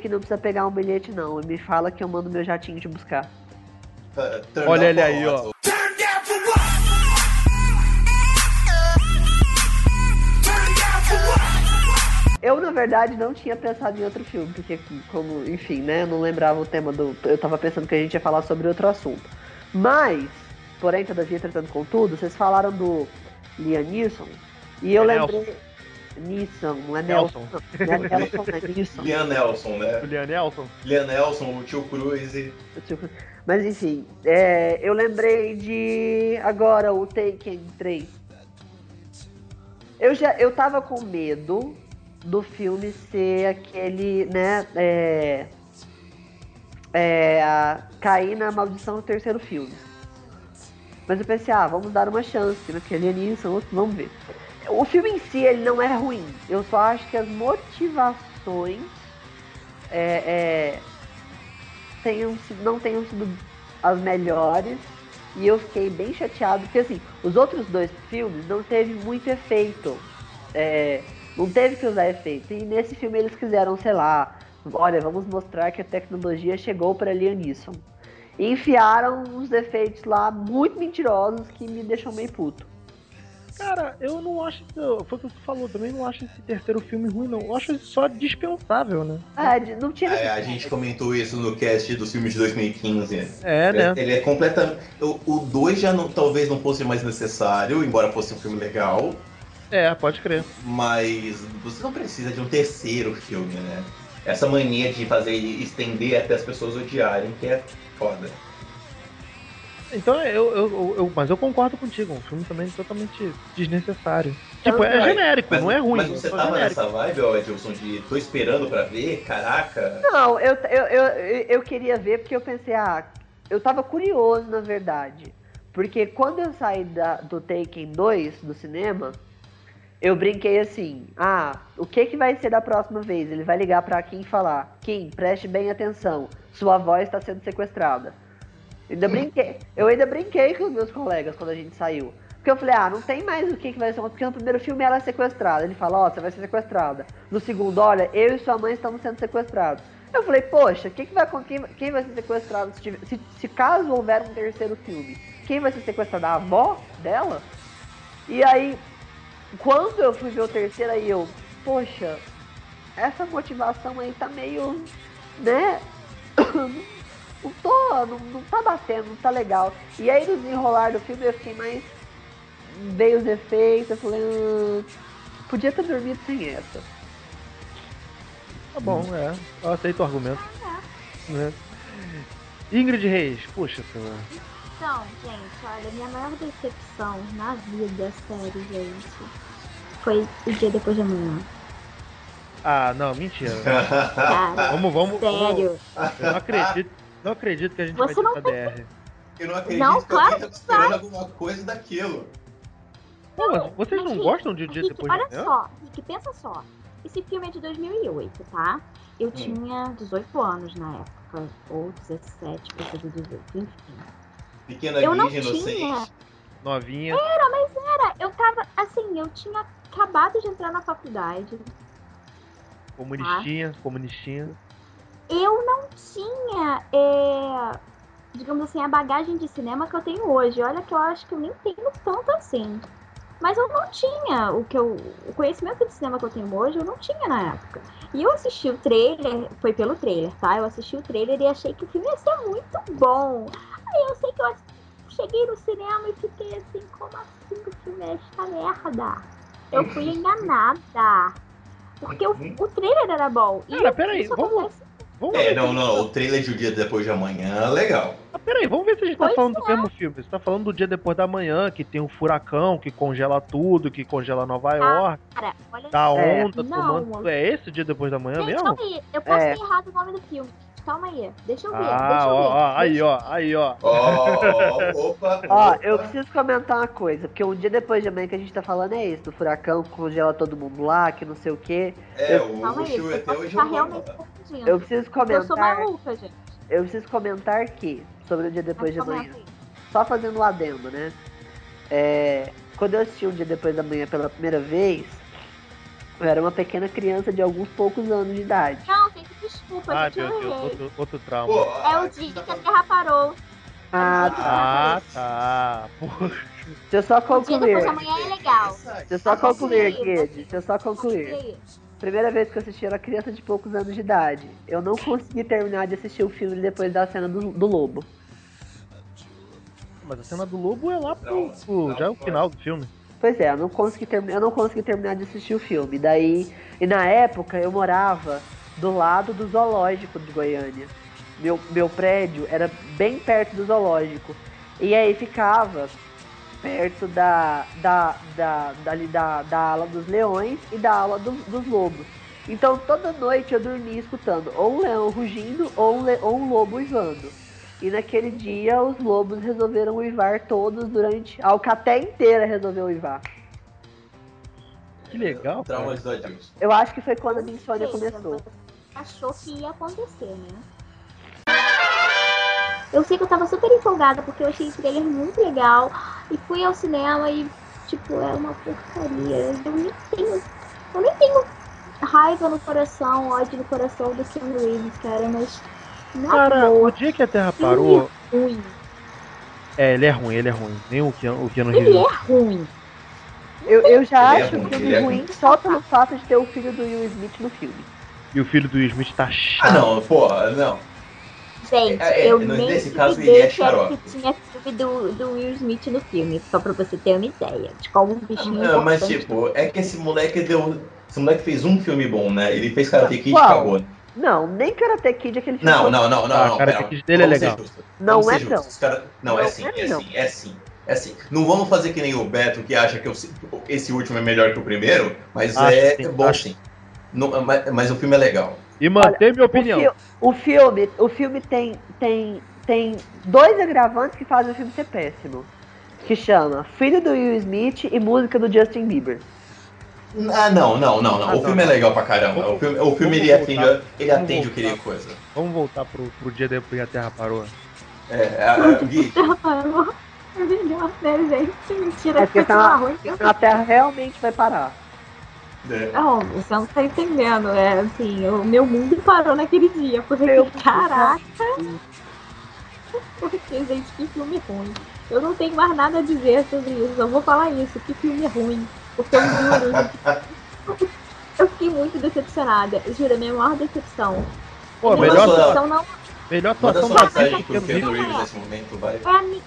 que não precisa pegar um bilhete, não. Me fala que eu mando meu jatinho te buscar. Turn Olha ele a aí, ó. Eu, na verdade, não tinha pensado em outro filme, porque, como, enfim, né, eu não lembrava o tema do. Eu tava pensando que a gente ia falar sobre outro assunto. Mas, porém, todavia, tratando com tudo, vocês falaram do Liam Neeson, e eu É lembrei. Nissan, não é Nelson. Nelson. Não é Nelson, é Nissan. Liam Nelson, né? Julian Nelson. Liam Nelson, o tio Cruz. Tipo, Mas enfim, é, eu lembrei de agora o Taken 3. Eu já eu tava com medo do filme ser aquele, né, é, é, cair na maldição do terceiro filme. Mas eu pensei, ah, vamos dar uma chance, porque alienígenas, vamos ver. O filme em si, ele não é ruim. Eu só acho que as motivações é, é, tenham não tenham sido as melhores. E eu fiquei bem chateado, porque assim, os outros dois filmes não teve muito efeito. É, não teve que usar efeito. E nesse filme eles quiseram, sei lá, olha, vamos mostrar que a tecnologia chegou para Liam Neeson. E enfiaram uns efeitos lá muito mentirosos que me deixam meio puto. Cara, eu não acho. Foi o que você falou, também não acho esse terceiro filme ruim, não. Eu acho ele só dispensável, né? Ah, de- não tinha É, a gente comentou isso no cast dos filmes de 2015. É, né? Ele é completamente. O 2 já não, talvez não fosse mais necessário, embora fosse um filme legal. É, pode crer. Mas você não precisa de um terceiro filme, né? Essa mania de fazer estender até as pessoas odiarem, que é foda. Então eu, eu, eu, Mas eu concordo contigo, um filme também totalmente desnecessário. Tipo, é genérico, mas, não é ruim. Mas você é tava genérico. nessa vibe, ó, Edilson, de tô esperando pra ver, caraca. Não, eu, eu, eu, eu queria ver porque eu pensei, ah, eu tava curioso na verdade. Porque quando eu saí da, do Taken 2 do cinema, eu brinquei assim, ah, o que que vai ser da próxima vez? Ele vai ligar pra Kim e falar, Kim, preste bem atenção, sua avó está sendo sequestrada. Eu ainda brinquei, eu ainda brinquei com os meus colegas quando a gente saiu. Porque eu falei, ah, não tem mais o que, que vai ser, porque no primeiro filme ela é sequestrada. Ele fala, ó, você vai ser sequestrada. No segundo, olha, eu e sua mãe estamos sendo sequestrados. Eu falei, poxa, quem, que vai, quem, quem vai ser sequestrado se, tiver- se, se caso houver um terceiro filme? Quem vai ser sequestrado? A avó dela? E aí, quando eu fui ver o terceiro, aí eu, poxa, essa motivação aí tá meio, né? não tô, não, não tá batendo, não tá legal. E aí no desenrolar do filme eu fiquei mais. Veio os efeitos, eu falei, hum, podia ter dormido sem essa. Tá bom, é. Eu aceito o argumento. Né? Ingrid Reis, puxa, senhor. Então, gente, olha, minha maior decepção na vida, sério, gente, foi o dia depois de amanhã. Ah, não, mentira. Cara, Vamos, vamos. vamos. sério. Eu não acredito, não acredito que a gente Você vai não ter essa DR. Eu não acredito Não, que claro alguém tá esperando alguma coisa daquilo. Pô, mas vocês não Rick, gostam de Dia Rick, Depois olha de Amanhã? só, Rick, pensa só. Esse filme é de 2008, tá? Eu tinha 18 anos na época, ou 17, pra ser 18, enfim. Pequena Eu não virgem tinha. inocente. Novinha. Cara, eu tava, assim, eu tinha acabado de entrar na faculdade. Comunistinha, comunistinha. Eu não tinha, é, digamos assim, a bagagem de cinema que eu tenho hoje. Olha que eu acho que eu nem tenho tanto assim. Mas eu não tinha o que eu. O conhecimento de cinema que eu tenho hoje, eu não tinha na época. E eu assisti o trailer, foi pelo trailer, tá? Eu assisti o trailer e achei que o filme ia ser muito bom. Aí eu sei que eu cheguei no cinema e fiquei assim, como assim o filme é esta merda? Eu fui enganada. Porque o, o trailer era bom. E Cara, peraí, isso vamos- acontece- Vamos É, não, não, o trailer de O Dia Depois de Amanhã é legal. Ah, peraí, vamos ver se a gente tá Pois falando do mesmo filme. Você tá falando do dia depois da manhã, que tem um furacão, que congela tudo, que congela Nova York, Cara, olha da É. onda Não. tomando. É esse o dia depois da manhã Gente, mesmo? Eu posso É. ter errado o nome do filme. Calma aí. Deixa eu ver. Ah, deixa eu ó, ver. ó, aí, ó, aí, ó. Ó, ó, opa. Ó, opa. eu preciso comentar uma coisa, porque um dia depois de amanhã que a gente tá falando é esse, do furacão que congela todo mundo lá, que não sei o quê. É, o, Calma o aí. Eu até posso hoje eu realmente confundindo. Eu preciso Eu sou comentar, maluca, gente. eu preciso comentar que, sobre o dia depois de Mas amanhã, comenta aí. só fazendo um adendo, né? É, quando eu assisti um dia depois da manhã pela primeira vez, eu era uma pequena criança de alguns poucos anos de idade. Não, desculpa, Ah, gente, eu meu Deus, errei. outro, outro trauma. Pô, É a o gente dia tá que a Terra parou. Ah, Ah, tá. Porra. deixa eu só O dia concluir. de amanhã é legal. Deixa eu só concluir, Guide. Deixa eu só Conclui concluir. Primeira vez que eu assisti, eu era criança de poucos anos de idade. Eu não consegui terminar de assistir o filme depois da cena do, do lobo. Mas a cena do lobo é lá pro. Não, pro- não, já é o final do filme. Pois é, eu não consegui, termi- eu não consegui terminar de assistir o filme. Daí, e na época eu morava do lado do zoológico de Goiânia. Meu, meu prédio era bem perto do zoológico. E aí ficava perto da, da, da, da, da, da ala dos leões e da ala do- dos lobos. Então toda noite eu dormia escutando ou um leão rugindo ou um, le- ou um lobo uivando. E naquele dia os lobos resolveram uivar todos durante. A alcaté inteira resolveu uivar. Que legal, cara. Traumas do. Eu acho que foi quando a minha insônia começou. Achou que ia acontecer, né? Eu sei que eu tava super empolgada porque eu achei o trailer muito legal e fui ao cinema e, tipo, é uma porcaria. Eu nem tenho. Eu nem tenho raiva no coração, ódio no coração do Keanu Reeves, cara, mas. Na Cara, boa, o dia que a Terra parou. ruim. É, ele é ruim, ele é ruim. Nem o Keanu, o Keanu Ele Reeves. é ruim. Eu, eu já Ele é acho o ruim, filme ele é ruim só pelo fato de ter o filho do Will Smith no filme. E o filho do Will Smith tá Ah, chato. não, porra, não. Gente, É, é, eu nem nesse caso, ele é xarope. que tinha filme do, do Will Smith no filme, só pra você ter uma ideia de como um bichinho Não, mas tipo, é que esse moleque deu. Esse moleque fez um filme bom, né? Ele fez Karate Kid e acabou. Não, nem Karate Kid aquele filme. Não, não, não, não, Ah, não. Karate Kid dele é legal. Não é, não. Cara- Não, é sim, é, é sim, é sim. É sim. Não vamos fazer que nem o Beto que acha que eu- esse último é melhor que o primeiro, mas Acho é sim, bom acho. sim. Não, mas, mas o filme é legal. E mantém minha O, opinião. fi- o filme, o filme tem, tem, tem dois agravantes que fazem o filme ser péssimo. Que chama Filho do Will Smith e música do Justin Bieber. Ah, não, não, não, não. Ah, o filme é tá. legal pra caramba. Vamos- o filme, o filme ele voltar. atende, ele atende o que ele coisa. Vamos voltar pro, pro dia depois que a Terra parou. É, a, a, Gui, Parou. É melhor, né, gente? Mentira, É porque tá- ruim. A Terra realmente vai parar. Né? Não, você não tá entendendo. É assim, o meu mundo parou naquele dia. Porque, Meu mundo caraca. Porque, gente, que filme ruim. Eu não tenho mais nada a dizer sobre isso. Eu vou falar isso. Que filme ruim. Porque eu juro. Eu fiquei muito decepcionada. Eu juro, a minha maior decepção. Pô, Manda melhor, decepção não melhor atuação da vida. Keanu Keanu Reeves. Nesse momento, vai. é a minha.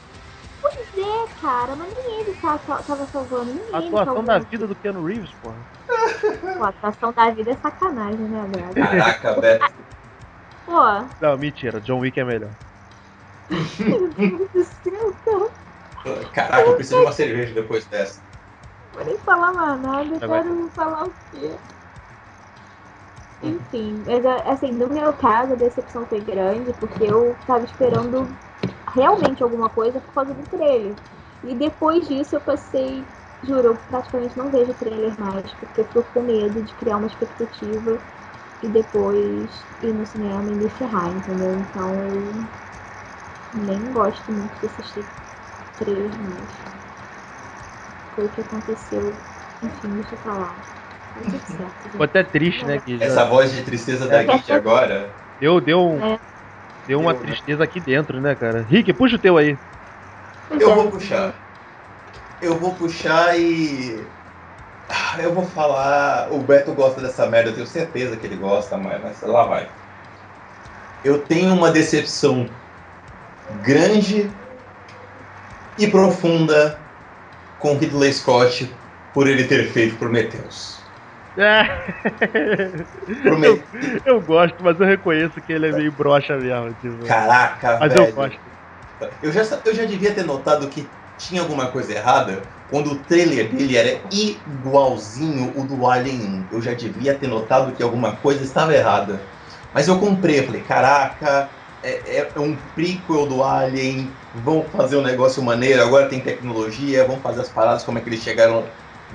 Pois é, cara, mas nem ele tá, tá- tava salvando. Nem A atuação salvando. da vida do Keanu Reeves, porra. Pô, a atuação da vida é sacanagem, né, Braga? Caraca, Beto. Pô, Não, mentira. John Wick é melhor. meu Deus do céu, cara. Caraca, eu preciso de uma cerveja depois dessa. Vou nem falar mais nada, eu bem. quero falar o quê? Enfim, mas é, assim, no meu caso a decepção foi grande porque eu tava esperando realmente alguma coisa por causa do trailer. E depois disso eu passei, juro, eu praticamente não vejo trailer mais, porque eu fico com medo de criar uma expectativa e depois ir no cinema e me ferrar, entendeu? Então eu nem gosto muito de assistir trailer mais. Foi o que aconteceu, enfim, deixa pra lá. Tudo certo, gente. Ficou até triste, né? Que já Essa voz de tristeza da Git agora. deu, deu, um- É. deu uma Deu, né? tristeza aqui dentro, né, cara? Rick, puxa o teu aí. Eu é, vou puxar. Eu vou puxar e. Eu vou falar. O Beto gosta dessa merda, eu tenho certeza que ele gosta, mas, mas lá vai. Eu tenho uma decepção grande e profunda com Ridley Scott por ele ter feito Prometheus. Prome... eu gosto, mas eu reconheço que ele é meio broxa mesmo. Tipo, Caraca, mas velho. eu gosto. Eu já, eu já devia ter notado que tinha alguma coisa errada quando o trailer dele era igualzinho o do Alien 1. Eu já devia ter notado que alguma coisa estava errada. Mas eu comprei, falei, caraca, é, é um prequel do Alien, vão fazer um negócio maneiro, agora tem tecnologia, vão fazer as paradas, como é que eles chegaram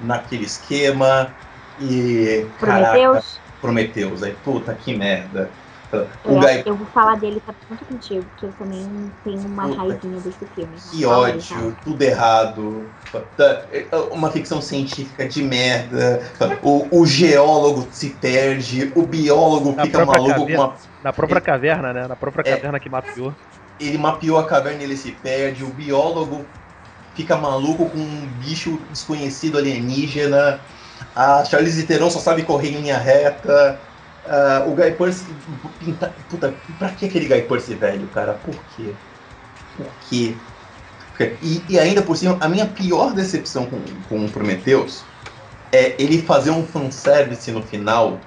naquele esquema. E. Caraca, Prometeus, Prometeus. Aí, puta, que merda. Eu, Guy eu vou falar dele tá junto contigo, porque eu também tenho uma Puta. raivinha desse filme. Que aí, ódio, tudo errado. É Uma ficção científica de merda. O, o geólogo se perde, o biólogo Na fica maluco com caverna. uma. Na própria caverna, né? Na própria É. caverna que mapeou. Ele mapeou a caverna e ele se perde, o biólogo fica maluco com um bicho desconhecido alienígena. A Charlize Theron só sabe correr em linha reta. Ah, o Guy Pearce. Pinta, puta, pra que aquele Guy Pearce velho, cara? Por quê? Por quê? E, e ainda por cima, a minha pior decepção com, com o Prometheus é ele fazer um fanservice no final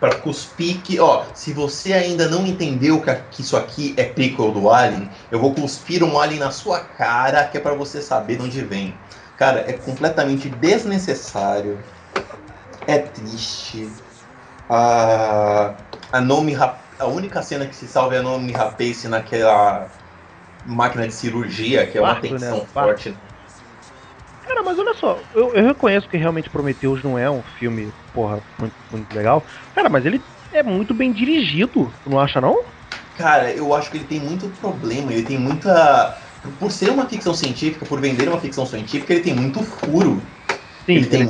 para cuspir que, ó, se você ainda não entendeu que, que isso aqui é prequel do Alien, eu vou cuspir um Alien na sua cara que é para você saber de onde vem. Cara, é completamente desnecessário. É triste. A, a Nomi a única cena que se salva é a Nomi Rapace naquela máquina de cirurgia, que é uma Parto, né? tensão parto. forte. Cara, mas olha só, eu, eu reconheço que realmente Prometheus não é um filme, porra, muito, muito legal. Cara, mas ele é muito bem dirigido, tu não acha não? Cara, eu acho que ele tem muito problema, ele tem muita. Por ser uma ficção científica, por vender uma ficção científica, ele tem muito furo. Sim, ele tem.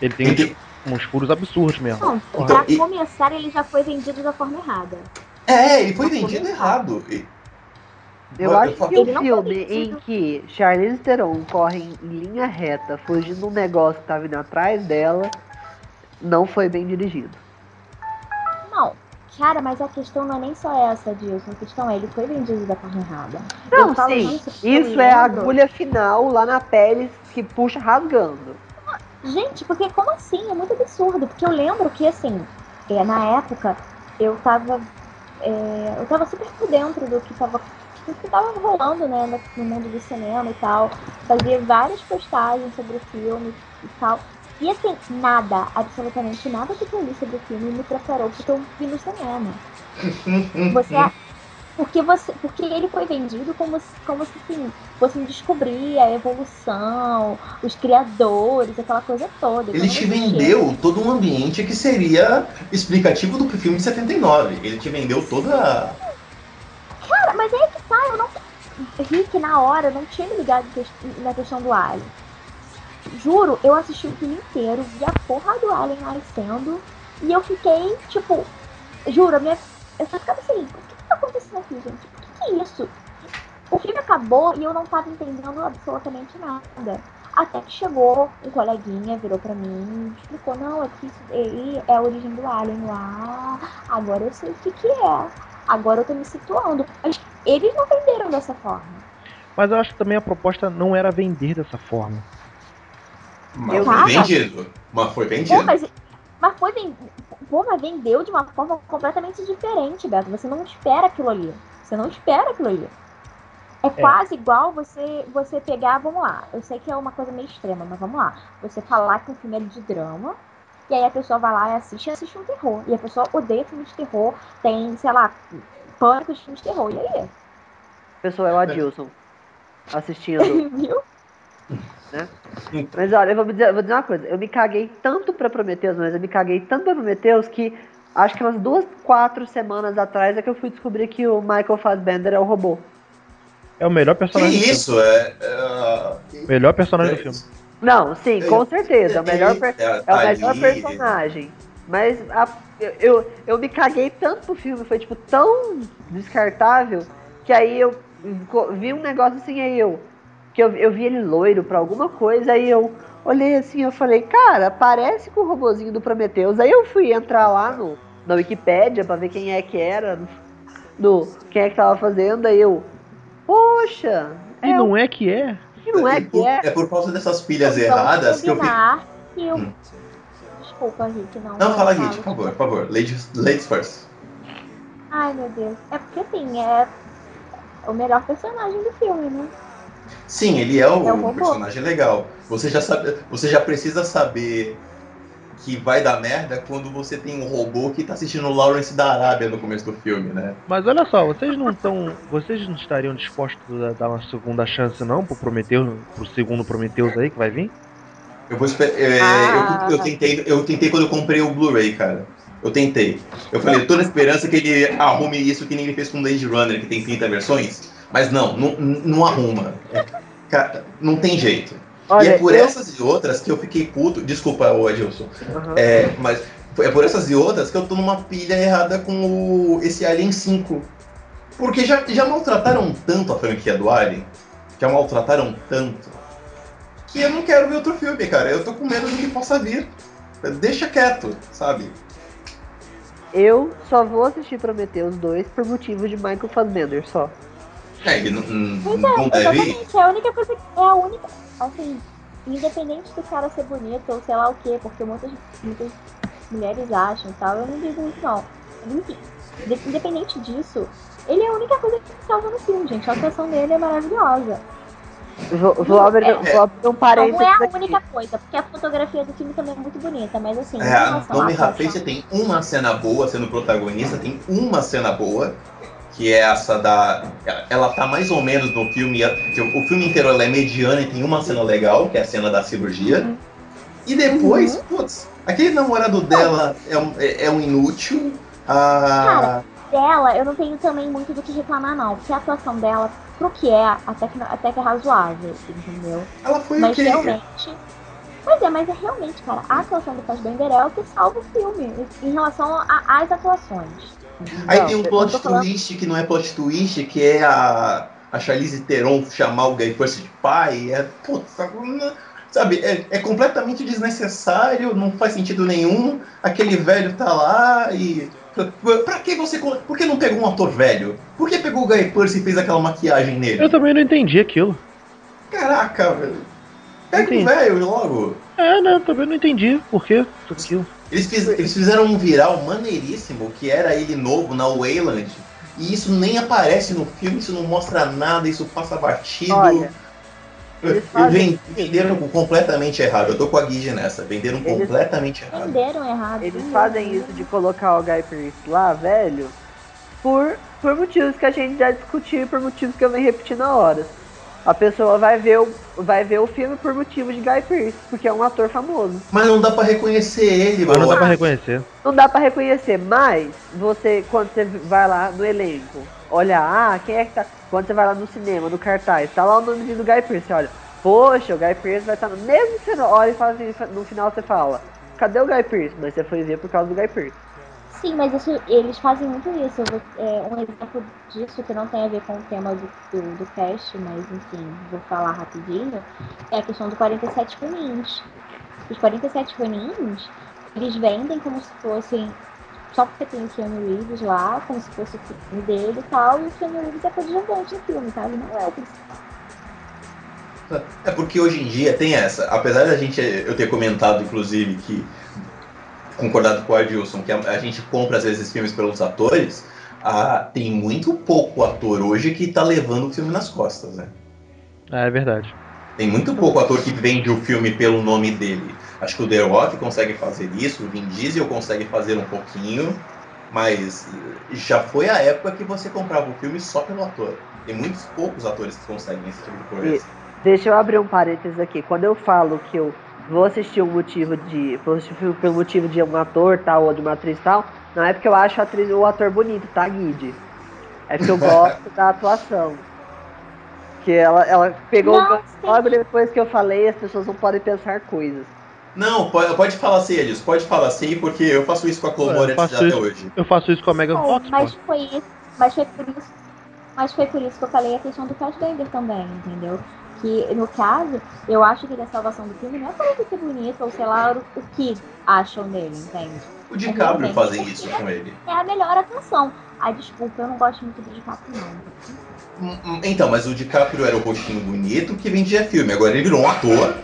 ele tem ele tem- uns furos absurdos mesmo. Não, Então, pra e- começar, ele já foi vendido da forma errada. É, ele foi vendido errado. E- Eu acho falo- que o filme em que Charlize Theron corre em linha reta, fugindo de um negócio que tá vindo atrás dela, não foi bem dirigido. Não, cara, mas a questão não é nem só essa, Dilson. A questão é, ele foi vendido da forma errada. Não, sim. isso Isso é a agulha final lá na pele que puxa rasgando. Gente, porque como assim? É muito absurdo. Porque eu lembro que, assim, é, na época, eu tava. é, eu tava super por dentro do que tava, do que tava rolando, né, no, no mundo do cinema e tal. Fazia várias postagens sobre o filme e tal. E assim, nada, absolutamente nada do que eu li sobre o filme me preparou porque eu vi no cinema. Você. Porque, você, porque ele foi vendido como se, como se assim, fosse descobrir a evolução, os criadores, aquela coisa toda. Ele Quando te você vendeu todo um ambiente que seria explicativo do filme de 79. Ele te vendeu toda. Cara, mas é que tá, eu não. Rick, na hora, não tinha me ligado na questão do Alien. Juro, eu assisti o filme inteiro, vi a porra do Alien nascendo, e eu fiquei, tipo, juro, a minha. Eu só ficava assim, tá acontecendo aqui, gente? O que, que é isso? O filme acabou e eu não tava entendendo absolutamente nada. Até que chegou um coleguinha, virou pra mim e explicou, não, é que isso aí é a origem do Alien lá. Agora eu sei o que, que é. Agora eu tô me situando. Mas eles não venderam dessa forma. Mas eu acho que também a proposta não era vender dessa forma. Mas Eu- foi vendido. Mas foi Pô, vendido. mas, mas foi ven- Pô, mas vendeu de uma forma completamente diferente, Beto. Você não espera aquilo ali. Você não espera aquilo ali. É, quase igual você, você pegar, vamos lá, eu sei que é uma coisa meio extrema, mas vamos lá. Você falar que um filme é de drama, e aí a pessoa vai lá e assiste e assiste um terror. E a pessoa odeia filme de terror, tem, sei lá, pânico de filme de terror. E aí? Pessoal, é o Adilson assistindo. Viu? Mas olha, eu vou dizer, eu vou dizer uma coisa. Eu me caguei tanto pra Prometheus, mas eu me caguei tanto pra Prometheus que acho que umas duas, quatro semanas atrás é que eu fui descobrir que o Michael Fassbender é o robô. É o melhor Que personagem do isso? É. é... filme. Melhor personagem do filme. Não, sim, com certeza. É o melhor, per- É, é o melhor personagem. Mas a- eu, eu, eu me caguei tanto pro filme, foi tipo tão descartável que aí eu vi um negócio assim, aí eu. Que eu, eu vi ele loiro pra alguma coisa, aí eu olhei assim, eu falei, cara, parece com o robozinho do Prometheus. Aí eu fui entrar lá no, na Wikipédia pra ver quem é que era, no, quem é que tava fazendo, aí eu. Poxa! E É, não é que é? que não é E que por- é? é por causa dessas pilhas Vamos erradas que eu vi. que eu... Hum. Desculpa, Rick, não. Não, fala, fala, Git, por favor, por favor. Ladies, ladies first. Ai, meu Deus. É porque, assim, é o melhor personagem do filme, né? Sim, ele é o, É o robô. personagem legal. Você já sabe, você já precisa saber que vai dar merda quando você tem um robô que tá assistindo Lawrence da Arábia no começo do filme, né? Mas olha só, vocês não estão. Vocês não estariam dispostos a dar uma segunda chance não pro Prometheus, pro segundo Prometheus aí que vai vir? Eu vou esperar. é, Ah. eu, eu tentei, eu tentei quando eu comprei o Blu-ray, cara. Eu tentei. Eu falei, na esperança que ele arrume isso que nem ele fez com Blade Runner, que tem 30 versões. Mas não, não, não arruma. É, cara, não tem jeito. Olha, e é por eu- essas e outras que eu fiquei puto. Desculpa, ô Adilson. Aham. É, mas é por essas e outras que eu tô numa pilha errada com o, esse Alien 5. Porque já, já maltrataram tanto a franquia do Alien, já maltrataram tanto, que eu não quero ver outro filme, cara. Eu tô com medo do que possa vir. Deixa quieto, sabe? Eu só vou assistir Prometheus 2 por motivo de Michael Fassbender, só. É, ele não, não- é, deve exatamente. É a única coisa que. É a única. Assim, independente do cara ser bonito ou sei lá o quê, porque muitas, muitas mulheres acham e tal, eu não digo isso não. Enfim, de- independente disso, ele é a única coisa que salva no filme, gente. A atuação dele é maravilhosa. Vou, abrir, É. vou abrir um Não, parênteses não é a aqui. única coisa, porque a fotografia do filme também é muito bonita, mas assim, É, atuação- Rapace tem uma cena boa sendo protagonista, tem uma cena boa, que é essa da. ela- tá mais ou menos no filme. O filme inteiro ela é mediana e tem uma cena legal, que é a cena da cirurgia. E depois, putz, aquele namorado dela é um, é, é um inútil. Ah, dela, eu não tenho também muito do que reclamar, não. Porque a atuação dela, pro que é, até que, até que é razoável, entendeu? ela foi o Mas quê? realmente. Pois é, mas é realmente, cara, a atuação do Fassbender é o que salva o filme em relação a- às atuações. Aí Não, tem um eu plot twist que não é plot twist, que é a, a Charlize Theron chamar o Guy Pearce de pai. É, putz, sabe, é, é completamente desnecessário, não faz sentido nenhum. Aquele velho tá lá e. Pra que você. Por que não pegou um ator velho? Por que pegou o Guy Pearce e fez aquela maquiagem Eu nele? também não entendi aquilo. Caraca, velho. Pega o velho logo. É, né? Também não entendi por que tudo aquilo. Eles, fiz- eles fizeram um viral maneiríssimo, que era ele novo na Wayland. E isso nem aparece no filme, isso não mostra nada, isso passa batido. Olha, E venderam completamente errado. Eu tô com a Guide nessa. Venderam Eles- completamente errado. Venderam errado. Eles fazem isso de colocar o Guy Pearce lá, velho, por, por motivos que a gente já discutiu e por motivos que eu venho repetindo há horas. A pessoa vai ver, o, vai ver o filme por motivos de Guy Pearce, porque é um ator famoso. Mas não dá pra reconhecer ele, Mas não dá mano. pra reconhecer. Não dá pra reconhecer, mas você, quando você vai lá no elenco, olha, ah, quem é que tá. Quando você vai lá no cinema, no cartaz, tá lá o nomezinho do Guy Pearce, olha, poxa, o Guy Pearce vai estar no. Mesmo que você não olha e fala assim, no final você fala, cadê o Guy Pearce? Mas você foi ver por causa do Guy Pearce. Sim, mas isso, eles fazem muito isso. Vou- é, um exemplo disso que não tem a ver com o tema do, do, do cast, mas enfim, vou falar rapidinho, é a questão do 47 Ronins. Os 47 Ronins, eles vendem como se fossem. Só porque tem o Keanu Reeves lá, como se fosse o filme dele e tal, e o Keanu Reeves é coadjuvante no filme, tá? Ele não é o principal. É porque hoje em dia tem essa. Apesar da gente eu ter comentado, inclusive, que concordado com o Adilson, que a, a gente compra às vezes filmes pelos atores, ah, tem muito pouco ator hoje que tá levando o filme nas costas, né? É, é verdade. Tem muito pouco ator que vende o filme pelo nome dele. Acho que o The Rock consegue fazer isso, o Vin Diesel consegue fazer um pouquinho, mas já foi a época que você comprava o filme só pelo ator. Tem muitos poucos atores que conseguem esse tipo de coisa. Deixa eu abrir um parênteses aqui. Quando eu falo que eu vou assistir um motivo de. Vou assistir um pelo motivo de um ator tal ou de uma atriz tal, não é porque eu acho a atriz, o ator bonito, tá, Guide? É porque eu gosto da atuação. Que ela, ela pegou o logo depois que eu falei, as pessoas não podem pensar coisas. Não, pode, pode falar sim, Elias, pode falar sim, porque eu faço isso com a Clomore até isso. hoje. Eu faço isso com a Megan Bom, Fox, mas pô. foi isso, mas foi por isso, mas foi por isso que eu falei a questão do Fassbender também, entendeu? Que no caso, eu acho que ele é a salvação do filme não é por ele ser bonito ou sei lá o, o que acham dele, entende? O DiCaprio fazem isso com ele. É a melhor atuação. Ai, desculpa, eu não gosto muito do DiCaprio não. Hum, hum, Então, mas o DiCaprio era o rostinho bonito que vendia filme. Agora ele virou um ator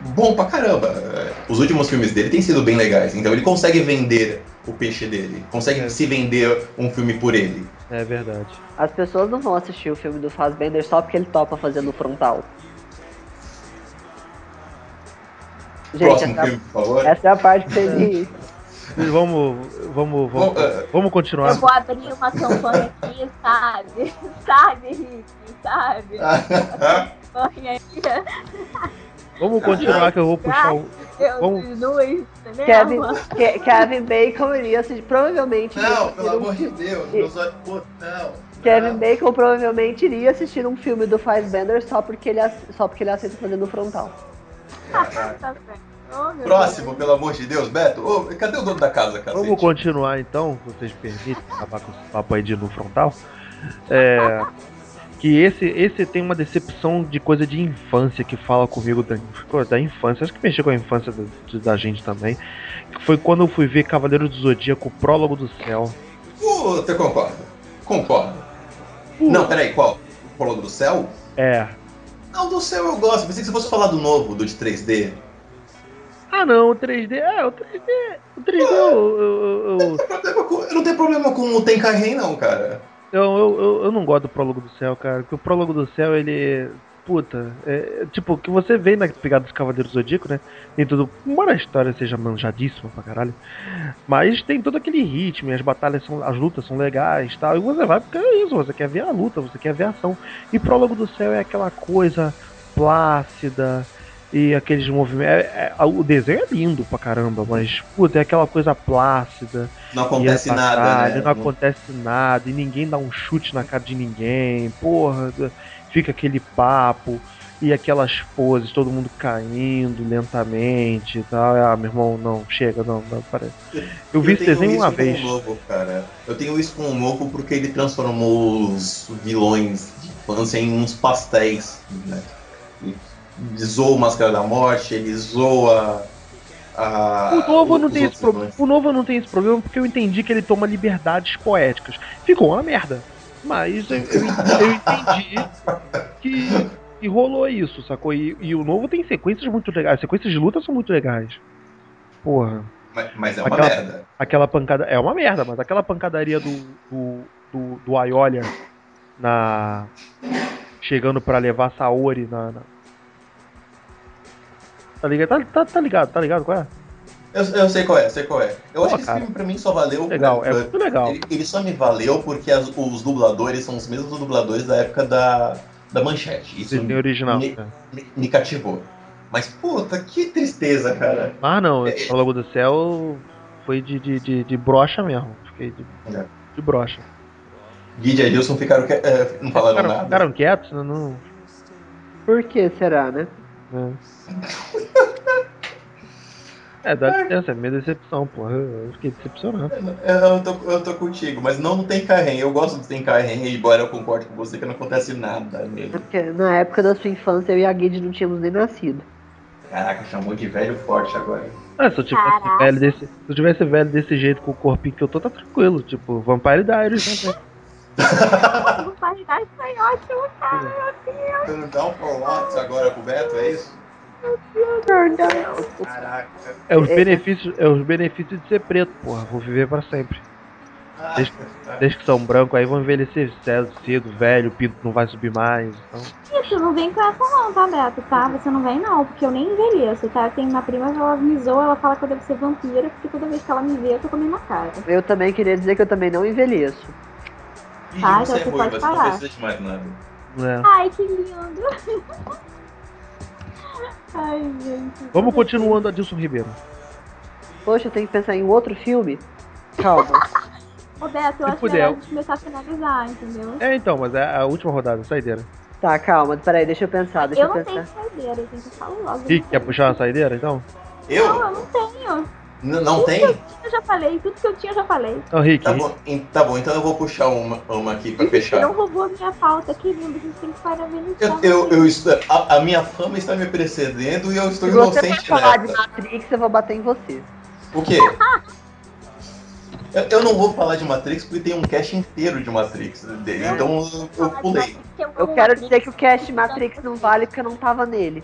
bom pra caramba. É, Os últimos filmes dele têm sido bem legais. Então ele consegue vender o peixe dele. Consegue É. se vender um filme por ele. É verdade. As pessoas não vão assistir o filme do Fassbender só porque ele topa fazer no frontal. Gente, Próximo essa, filme, por favor. essa é a parte que tem de Vamos, vamos, vamos, Bom, é, vamos continuar. Eu vou abrir uma campanha aqui, sabe? Sabe, Rick? Sabe? Campanha aqui. Vamos continuar que eu vou puxar um. Eu Vamos. luz, Kevin? Ke- Kevin Bacon iria assistir, provavelmente iria Não, assistir pelo um amor de filme- Deus. Meus olhos. Pô, não. Kevin não. Bacon provavelmente iria assistir um filme do Fassbender só porque ele, só porque ele aceita fazer no frontal. Tá Próximo, pelo amor de Deus, Beto. Ô, cadê o dono da casa, cara? Vamos continuar então, se vocês permitem, acabar com esse papo aí de no frontal. É, que esse, esse tem uma decepção de coisa de infância que fala comigo da, da infância, acho que mexeu com a infância da, da gente também. Que foi quando eu fui ver Cavaleiro do Zodíaco, Prólogo do Céu. Puta, eu concordo. Concordo. Não, peraí, qual? O prólogo do céu? É. Não, do céu eu gosto. Pensei que você fosse falar do novo, do de 3D. Ah não, o 3D. É, o 3D. O 3D eu. eu, eu, Eu não tenho problema com- eu não tenho problema com o Tenkai não, cara. Eu, eu, eu- eu não gosto do prólogo do céu, cara. Porque o prólogo do céu, ele. Puta, é, tipo, que você vê na pegada dos Cavaleiros Zodíaco, né? Tem tudo. Embora a história seja manjadíssima pra caralho. Mas tem todo aquele ritmo, as batalhas são. As lutas são legais e tal. E você vai porque é isso, você quer ver a luta, você quer ver a ação. E prólogo do céu é aquela coisa plácida e aqueles movimentos. é- é- o desenho é lindo pra caramba, mas puta, é aquela coisa plácida. Não e acontece é nada, né? Não acontece nada, e ninguém dá um chute na cara de ninguém, porra, fica aquele papo. E aquelas poses, todo mundo caindo lentamente e tal. Ah, meu irmão, não, chega, não, não, parece. Eu vi esse tenho desenho isso uma com vez. o novo, cara. Eu tenho isso com o novo porque ele transformou os vilões de infância em uns pastéis, né? Ele zoa o Máscara da Morte, ele zoa a... O novo, não tem esse vilões. o novo não tem esse problema porque eu entendi que ele toma liberdades poéticas. Ficou uma merda. Mas eu, eu, eu entendi que, que rolou isso, sacou? E, e o novo tem sequências muito legais. As sequências de luta são muito legais. Porra. Mas, mas é uma Aquela- merda. Aquela pancada. É uma merda, mas aquela pancadaria do. do, do, do Aiolia na. Chegando pra levar Saori na. na- Tá ligado? Tá, tá, tá ligado, tá ligado qual é? Eu, eu sei qual é, sei qual é. Eu Pô, acho que esse cara. filme pra mim só valeu... Legal, é pra- muito legal. Ele, ele só me valeu porque as- os dubladores são os mesmos dubladores da época da, da Manchete. Isso Desenho original. me, né? me, me cativou. Mas, puta, que tristeza, cara. Mas não, É, esse Prólogo do Céu foi de, de, de, de brocha mesmo. Fiquei de, É. de brocha. Guide e Adilson ficaram... que- é, não falaram Ficaram, nada. ficaram quietos? Não, não, Por que será, né? Né? É, dá licença, é minha decepção, porra. Eu eu fiquei decepcionado. Eu tô, eu tô contigo, mas não tem Karen. Eu gosto do tem Karen, embora eu concorde com você que não acontece nada nele. É Porque na época da sua infância eu e a Guide não tínhamos nem nascido. Caraca, chamou de velho forte agora. Ah, se eu tivesse Caraca. velho desse. Se eu tivesse velho desse jeito com o corpinho que eu tô, tá tranquilo. Tipo, Vampire Diaries, né? Paridade foi ótimo, cara. Você não dá um formato agora pro Beto, é isso? Caraca. É os benefícios, é os benefícios de ser preto, porra. Vou viver pra sempre. Desde, desde que são brancos, aí vão envelhecer cedo, cedo, velho, o pinto não vai subir mais. Então. Isso, não vem com essa não, tá, Beto? Tá? Você não vem não, porque eu nem envelheço, tá? Tem uma prima que ela me zoa, ela fala que eu devo ser vampira, porque toda vez que ela me vê, eu tô comendo a cara. Eu também queria dizer que eu também não envelheço. Ih, Ah, você então é você não precisa de mais nada. né. Ai, que lindo. Ai, gente. Vamos continuando, Adilson Ribeiro. Poxa, eu tenho que pensar em outro filme? Calma. Ô, Beto, eu Se acho puder. melhor a gente começar a finalizar, entendeu? É, então, mas é a última rodada, saideira. Tá, calma, peraí, deixa eu pensar, deixa eu eu, não pensar. tenho saideira, gente. Eu falo logo. Rick, quer puxar uma saideira, então? Não, Eu? eu não tenho. N- não Tudo tem? que eu tinha, já falei. Tudo que eu tinha, eu já falei. Então, Rick, Tá bom, tá bom, então eu vou puxar uma, uma aqui pra Você fechar. não roubou a minha pauta, querido. A gente tem que parabenizar. Eu, eu, eu estou, a, a minha fama está me precedendo e eu estou Se você for inocente falar de nessa. Matrix, eu vou bater em você. O quê? Eu, eu não vou falar de Matrix porque tem um cast inteiro de Matrix dele, então eu, eu pulei. Eu quero dizer que o cast Matrix não vale porque eu não tava nele.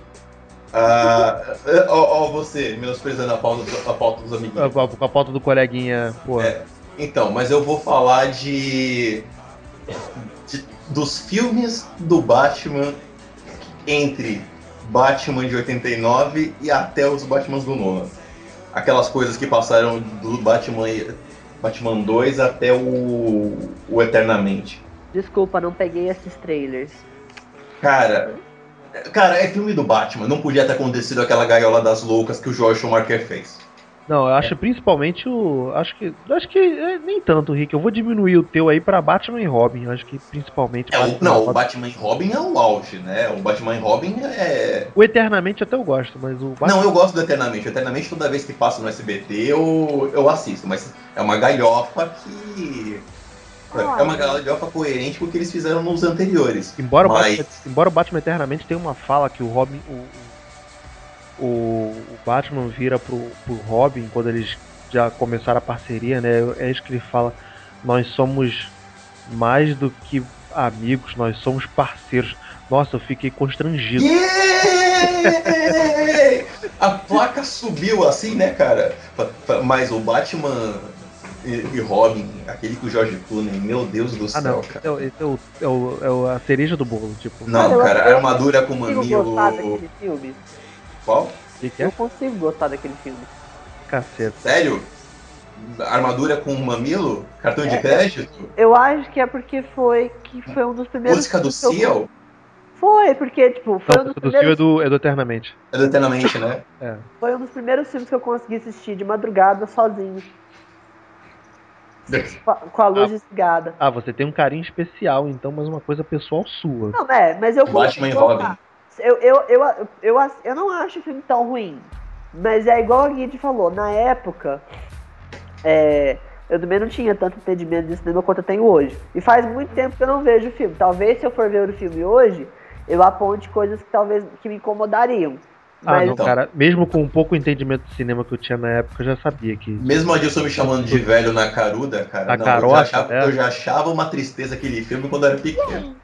Ah, ó, ó, você, menosprezando a pauta, a pauta dos amiguinhos. com a, a pauta do coleguinha, pô. É. Então, mas eu vou falar de, de- dos filmes do Batman entre Batman de 89 e até os Batmans do Nolan. Aquelas coisas que passaram do Batman, Batman 2 até o, o Eternamente. Desculpa, não peguei esses trailers. Cara, cara, é filme do Batman. Não podia ter acontecido aquela gaiola das loucas que o George Schumacher fez. Não, eu acho principalmente o. Acho que. Acho que é, nem tanto, Rick. Eu vou diminuir o teu aí pra Batman e Robin. Eu acho que principalmente. É, o, não, o. Batman e Robin é o auge, né? O Batman e Robin é, O Eternamente até eu gosto, mas o Batman. Não, eu gosto do Eternamente. O Eternamente, toda vez que passa no SBT, eu, eu assisto. Mas é uma galhofa que. É uma galhofa coerente com o que eles fizeram nos anteriores. Embora, Mas- o Batman, embora o Batman Eternamente tenha uma fala que o Robin. O, o, o Batman vira pro, pro Robin quando eles já começaram a parceria, né? É isso que ele fala. Nós somos mais do que amigos, nós somos parceiros. Nossa, eu fiquei constrangido. Yeah! A placa subiu assim, né, cara? Mas o Batman e, e Robin, aquele com o George Clooney, meu Deus do Ah, céu, não. cara. É, o- é, o, é, o, é o- a cereja do bolo, tipo. Não, eu- cara, eu armadura com consigo mamilo. gostar daquele filme. Qual? Que, que é? Eu consigo gostar daquele filme. Caceta. Sério? Armadura com mamilo? Cartão de É. crédito? Eu acho que é porque foi que foi um dos primeiros. Música do Seal? Foi, porque, tipo, foi um Não, dos do é primeiros. do, é do Eternamente. É do Eternamente, né? É. Foi um dos primeiros filmes que eu consegui assistir de madrugada sozinho. Com a, com a luz desligada. Ah, você tem um carinho especial, então, mas uma coisa pessoal sua. Não, é, mas eu Batman e Robin. Eu, eu, eu, eu, eu, eu não acho o filme tão ruim. Mas é igual a Guide falou, na época, é, eu também não tinha tanto entendimento de cinema quanto eu tenho hoje. E faz muito tempo que eu não vejo o filme. Talvez se eu for ver o filme hoje, eu aponte coisas que talvez que me incomodariam. Ah, Mas não, então. cara. Mesmo com um pouco entendimento de cinema que eu tinha na época, eu já sabia que. Mesmo a Dilson me chamando de velho na caruda, cara, Na não, eu, já carota, achava, é. eu já achava uma tristeza aquele filme quando eu era pequeno.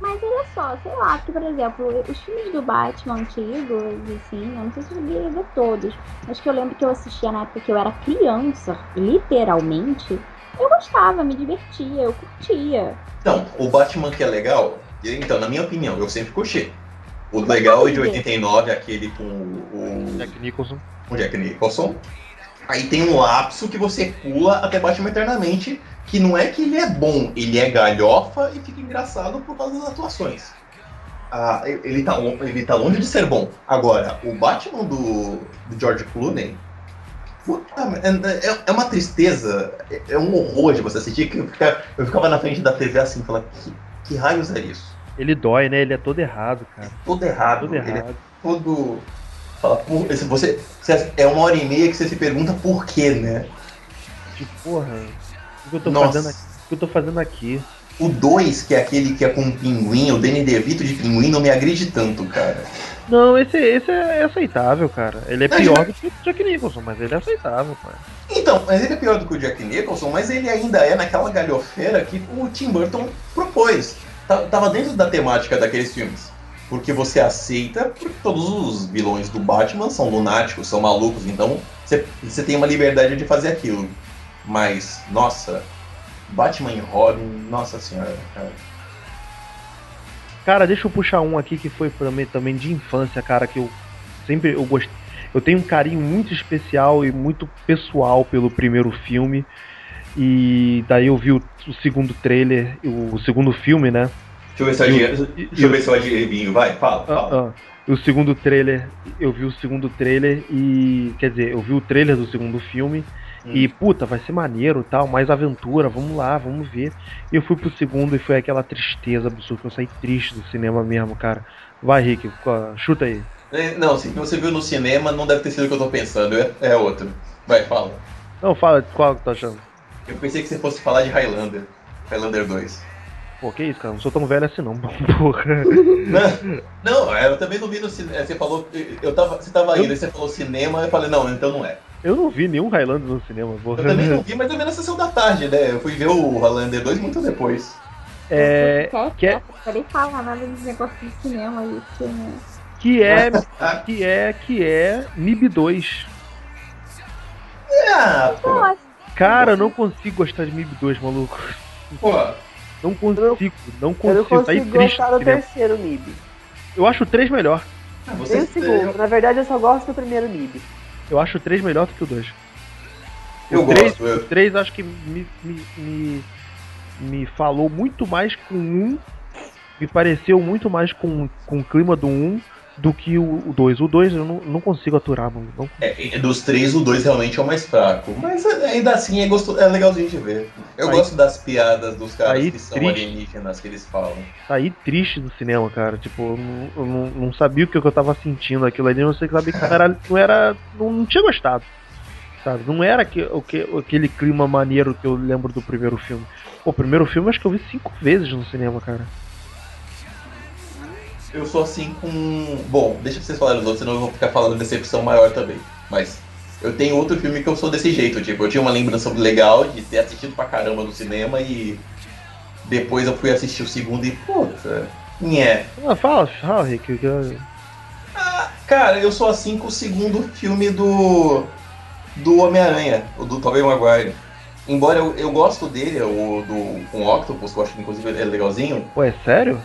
Mas olha só, sei lá, porque, por exemplo, os filmes do Batman antigos, assim, eu não sei se eu cheguei a ver todos, mas que eu lembro que eu assistia na época que eu era criança, literalmente, eu gostava, me divertia, eu curtia. Então, o Batman que é legal, então, na minha opinião, eu sempre curti. O legal é de 89, aquele com o, Jack Nicholson. o Jack Nicholson. Aí tem um lapso que você pula até Batman Eternamente, que não é que ele é bom, ele é galhofa e fica engraçado por causa das atuações. Ah, ele, tá, ele tá longe de ser bom. Agora, o Batman do, do George Clooney, puta, é, é- é uma tristeza, é, é um horror de você assistir, que eu ficava, eu ficava na frente da TV assim, falando, que, que raios é isso? Ele dói, né? Ele é todo errado, cara. Todo errado, Todo ele é errado. todo. Fala, por, você, você- é uma hora e meia que você se pergunta por quê, né? Tipo, porra, o que eu tô Nossa. fazendo aqui? O que eu tô fazendo aqui? O 2, que é aquele que é com o pinguim, o Danny DeVito de pinguim, não me agride tanto, cara. Não, esse, esse é aceitável, cara. Ele é Mas pior do que o Jack Nicholson, mas ele é aceitável, cara. Então, mas ele é pior do que o Jack Nicholson, mas ele ainda é naquela galhofeira que o Tim Burton propôs. Ta- Tava dentro da temática daqueles filmes. Porque você aceita, porque todos os vilões do Batman são lunáticos, são malucos, então você, você tem uma liberdade de fazer aquilo. Mas, nossa, Batman e Robin, nossa senhora, cara. Cara, deixa eu puxar um aqui que foi também, também de infância, cara, que eu sempre eu gostei. Eu tenho um carinho muito especial e muito pessoal pelo primeiro filme. E daí eu vi o, o segundo trailer, o segundo filme, né? Deixa eu ver se eu adivinho, deixa eu ver se eu adivinho, vai, fala, fala. Ah, ah. O segundo trailer, eu vi o segundo trailer e. Quer dizer, eu vi o trailer do segundo filme Hum. e, puta, vai ser maneiro tal, mais aventura, vamos lá, vamos ver. E eu fui pro segundo e foi aquela tristeza absurda, eu saí triste do cinema mesmo, cara. Vai, Rick, chuta aí. É, Não, se você viu no cinema, não deve ter sido o que eu tô pensando, é, é outro. Vai, fala. Não, fala qual que tá achando. Eu pensei que você fosse falar de Highlander. Highlander 2. Pô, que isso, cara? Não sou tão velho assim não, porra. Não, não, eu também não vi no cinema. Você falou. Eu tava, você tava indo e você falou cinema, eu falei, não, então não é. Eu não vi nenhum Highlander no cinema, porra. Eu também não vi, mas eu vi na sessão da tarde, né? Eu fui ver o Highlander 2 muito depois. É. Quer, que é- quer, não nem falar nada desse negócio de cinema aí, porque, né? Que é. Ah, Que é. Que é. MIB 2. ah, pô. Nossa, Cara, eu não consigo gostar de MIB 2, maluco. Pô, Não consigo, não Eu não consigo. Saí consigo triste gostar do terceiro MIB. Eu acho o 3 melhor. ah, Nem você. o segundo. Na verdade, eu só gosto do primeiro MIB. Eu acho o 3 melhor do que o 2. Eu o 3, gosto, O 3 acho que me, me, me, me falou muito mais com o 1. Me pareceu muito mais com, com o clima do 1 do que o 2. O 2 eu não, não consigo aturar, mano. Não- É, dos três, o 2 realmente é o mais fraco. Mas ainda assim é, gosto, é legalzinho de ver. Eu Aí- gosto das piadas dos caras que são triste. alienígenas que eles falam. Saí triste do cinema, cara. Tipo, eu não, eu não, não sabia o que eu tava sentindo aquilo ali. Eu não sei sabia que era. Não, era, não, não tinha gostado. Sabe? Não era que, o que, aquele clima maneiro que eu lembro do primeiro filme. Pô, o primeiro filme acho que eu vi cinco vezes no cinema, cara. Eu sou assim com. Bom, deixa vocês falarem os outros, senão eu vou ficar falando decepção maior também. Mas eu tenho outro filme que eu sou desse jeito, tipo, eu tinha uma lembrança legal de ter assistido pra caramba no cinema e Depois eu fui assistir o segundo e, puta, nhé. Ah, fala, fala, Rick. que eu- Cara, eu sou assim com o segundo filme do. do Homem-Aranha, o do Tobey Maguire. Embora eu, eu gosto dele, o do com o Octopus, que eu acho que inclusive é legalzinho. Pô, é sério?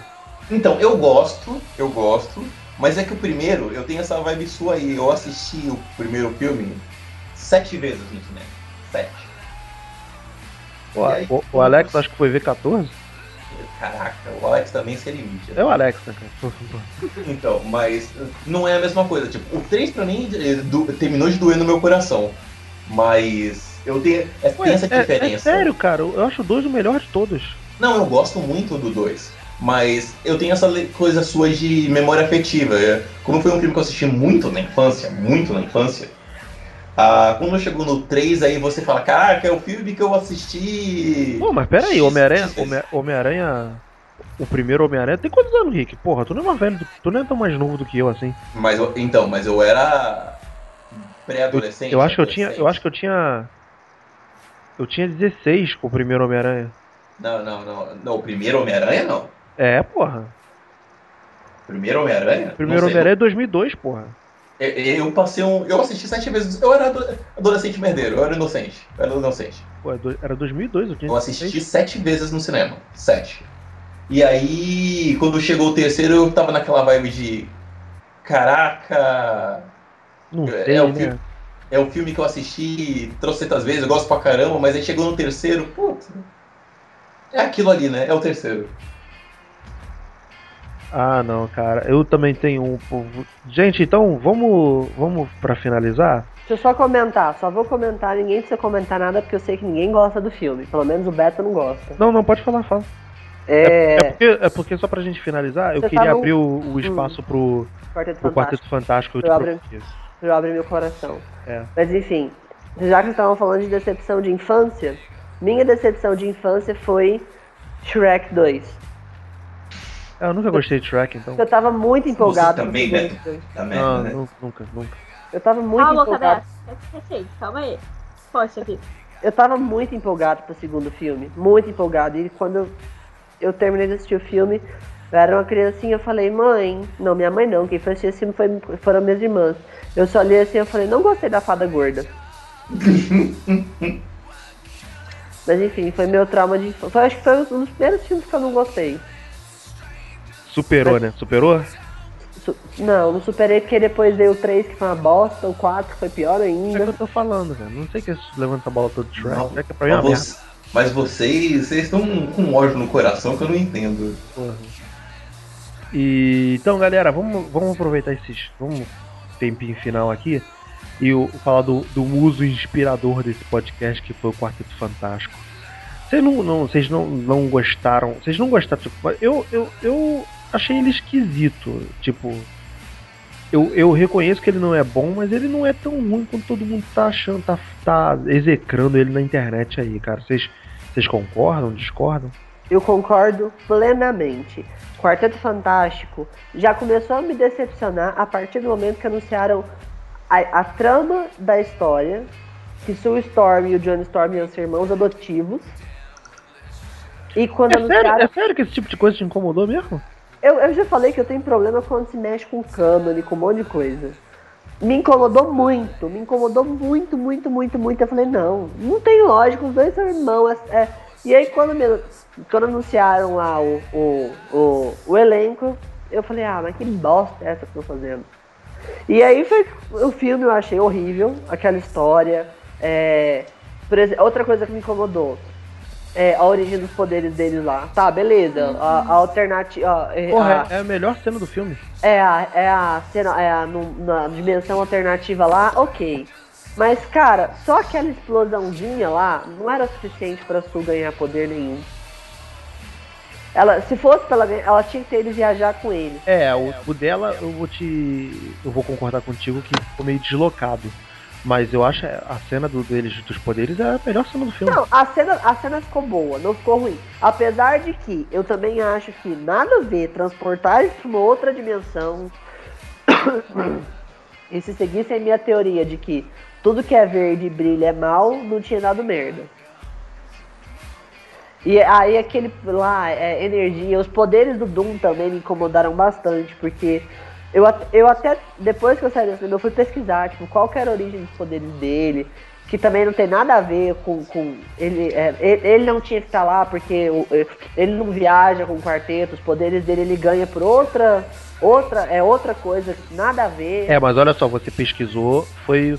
Então, eu gosto, eu gosto, mas é que o primeiro, eu tenho essa vibe sua aí. Eu assisti o primeiro filme sete vezes no cinema. Sete. E aí? o, o Alex acho que foi ver 14? Caraca, o Alex também se limite. É o Alex, né, cara? Então, mas não é a mesma coisa. Tipo, o 3 pra mim eh, do- terminou de doer no meu coração. Mas eu tenho, é, Ué, tem essa é, diferença. é sério, cara. Eu acho o 2 o melhor de todos. Não, eu gosto muito do 2. Mas eu tenho essa coisa sua de memória afetiva. Como foi um filme que eu assisti muito na infância, muito na infância. Ah, quando chegou no 3, aí você fala, caraca, é o filme que eu assisti. Pô, mas pera aí, Homem-Aranha. vezes." Homem- Homem-Aranha. O primeiro Homem-Aranha tem quantos anos, Rick? Porra, tu não é mais velho, tu não é tão mais novo do que eu assim. Mas eu- então, mas eu era pré-adolescente. Eu acho que eu tinha. Eu acho que eu tinha. Eu tinha 16 com o primeiro Homem-Aranha. Não, não, não. Não, o primeiro Homem-Aranha não. É, porra. O primeiro Homem-Aranha? O primeiro. Homem-Aranha é 2002, porra. Eu, eu passei um. Eu assisti sete vezes. Eu era ado- adolescente merdeiro, eu era inocente. Eu era inocente. Pô, é era 2002, eu tinha Eu assisti sete vezes no cinema. Sete. E aí, quando chegou o terceiro, eu tava naquela vibe de. Caraca! Não É, sei, é o né? filme. É o filme que eu assisti trocentas vezes, eu gosto pra caramba, mas aí chegou no terceiro, putz. É aquilo ali, né? É o terceiro. Ah, não, cara. Eu também tenho um povo. Gente, então vamos, vamos para finalizar. Deixa eu só comentar, só vou comentar, ninguém precisa comentar nada porque eu sei que ninguém gosta do filme. Pelo menos o Beto não gosta. Não, não pode falar, fala. É. É porque, é porque só pra gente finalizar, eu Você queria tá no- abrir o, o espaço pro, Quarteto pro Fantástico. Quarteto Fantástico. Eu te Eu prometi. Eu abro meu coração. É. Mas enfim, já que estavam falando de decepção de infância, minha decepção de infância foi Shrek 2. Eu nunca gostei de Shrek, então. Eu tava muito empolgado. pro também. Tá Não, merda, né? nu- nunca, nunca. Eu tava muito Cala a boca, empolgado. Perfeito, calma aí. Poxa aqui. Eu tava muito empolgado pro segundo filme. Muito empolgado. E quando eu, eu terminei de assistir o filme, eu era uma criancinha, eu falei, mãe. Não, minha mãe não. Quem foi assistir esse filme foi, foram minhas irmãs. Eu só olhei assim eu falei, não gostei da fada gorda. Mas enfim, foi meu trauma de infância. Foi, acho que foi um dos primeiros filmes que eu não gostei. Superou, né? Superou? Su- Não, não superei porque depois veio o 3 que foi uma bosta, o 4 foi pior É o que eu ainda. tô falando, cara. Não sei que levanta a bola todo de Shrek. Não, Shrek é pra mim é mas, merda. vo- mas vocês, vocês estão com ódio no coração que eu não entendo. Porra. E então, galera, vamos, vamos aproveitar esses. Vamos tempinho final aqui e o, falar do, do muso inspirador desse podcast que foi o Quarteto Fantástico. Vocês não, não, vocês não, não gostaram? Vocês não gostaram? Tipo, eu, eu, eu achei ele esquisito. Tipo, eu, eu reconheço que ele não é bom, mas ele não é tão ruim quanto todo mundo tá achando, tá, tá execrando ele na internet aí, cara. Vocês, concordam, discordam? Eu concordo plenamente. Quarteto Fantástico já começou a me decepcionar a partir do momento que anunciaram a, a trama da história, que Sue Storm e o John Storm iam ser irmãos adotivos. E quando É sério, anunciaram. é sério que esse tipo de coisa te incomodou mesmo? Eu, eu já falei que eu tenho problema quando se mexe com cânone, com um monte de coisa. Me incomodou muito, me incomodou muito, muito, muito, muito. Eu falei, não, não tem lógica, os dois são irmãos. é- é. E aí quando, me- quando anunciaram lá o, o, o, o elenco, eu falei, ah, mas que bosta é essa que eu tô fazendo? E aí foi o filme eu achei horrível, aquela história. é, por exemplo, outra coisa que me incomodou. É, a origem dos poderes deles lá. Tá, beleza. A, a alternativa. Porra, é a melhor cena do filme. É a, é a cena, é a no- na dimensão alternativa lá, ok. Mas, cara, só aquela explosãozinha lá não era suficiente pra Sul ganhar poder nenhum. Ela, se fosse ganhar, ela tinha que ter ido viajar com ele. É, o, o dela eu vou te. Eu vou concordar contigo que ficou meio deslocado. Mas eu acho a cena do, deles dos poderes é a melhor cena do filme. Não, a cena, a cena ficou boa, não ficou ruim. Apesar de que eu também acho que nada a ver transportar isso pra uma outra dimensão. e se seguissem a minha teoria de que tudo que é verde e brilha é mal, não tinha dado merda. E aí aquele lá, é, energia, os poderes do Doom também me incomodaram bastante, porque eu, eu até, depois que eu saí desse filme, eu fui pesquisar, tipo, qual que era a origem dos poderes dele, que também não tem nada a ver com. com ele, é, ele, ele não tinha que estar lá porque o- ele não viaja com o quarteto, os poderes dele ele ganha por outra. Outra, é outra coisa, nada a ver. É, mas olha só, você pesquisou, foi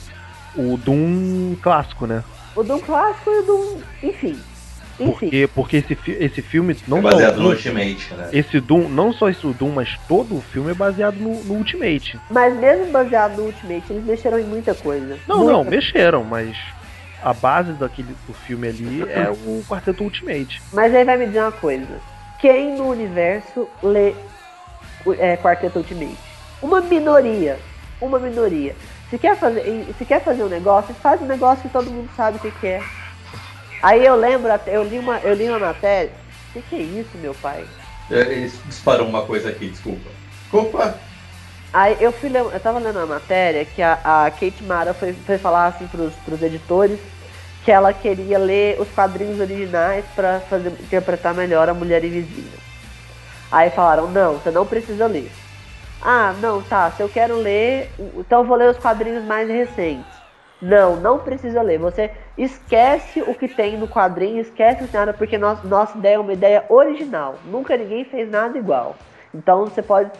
o Doom clássico, né? O Doom clássico e o Doom. Enfim. Enfim. Porque, porque esse, fi- esse filme não É baseado no Ultimate, né? esse Doom, não só esse Doom, mas todo o filme é baseado no, no Ultimate. Mas mesmo baseado no Ultimate, eles mexeram em muita coisa. Não, Muita não, mexeram, mas a base daquele do filme ali é o Quarteto Ultimate. Mas aí vai me dizer uma coisa. Quem no universo lê o- é, Quarteto Ultimate? Uma minoria. Uma minoria. Se quer fazer, se quer fazer um negócio, faz um negócio que todo mundo sabe o que, que é. Aí eu lembro, eu li uma, eu li uma matéria. O que, que é isso, meu pai? É, Eles disparam uma coisa aqui, desculpa. Desculpa. Aí eu fui eu tava lendo uma matéria que a, a Kate Mara foi, foi falar assim pros, pros editores que ela queria ler os quadrinhos originais pra fazer, interpretar melhor a Mulher Invisível. Aí falaram, não, você não precisa ler. Ah, não, tá, se eu quero ler, então eu vou ler os quadrinhos mais recentes. Não, não precisa ler. Você esquece o que tem no quadrinho, esquece o nada, porque nós, nossa ideia é uma ideia original. Nunca ninguém fez nada igual. Então você pode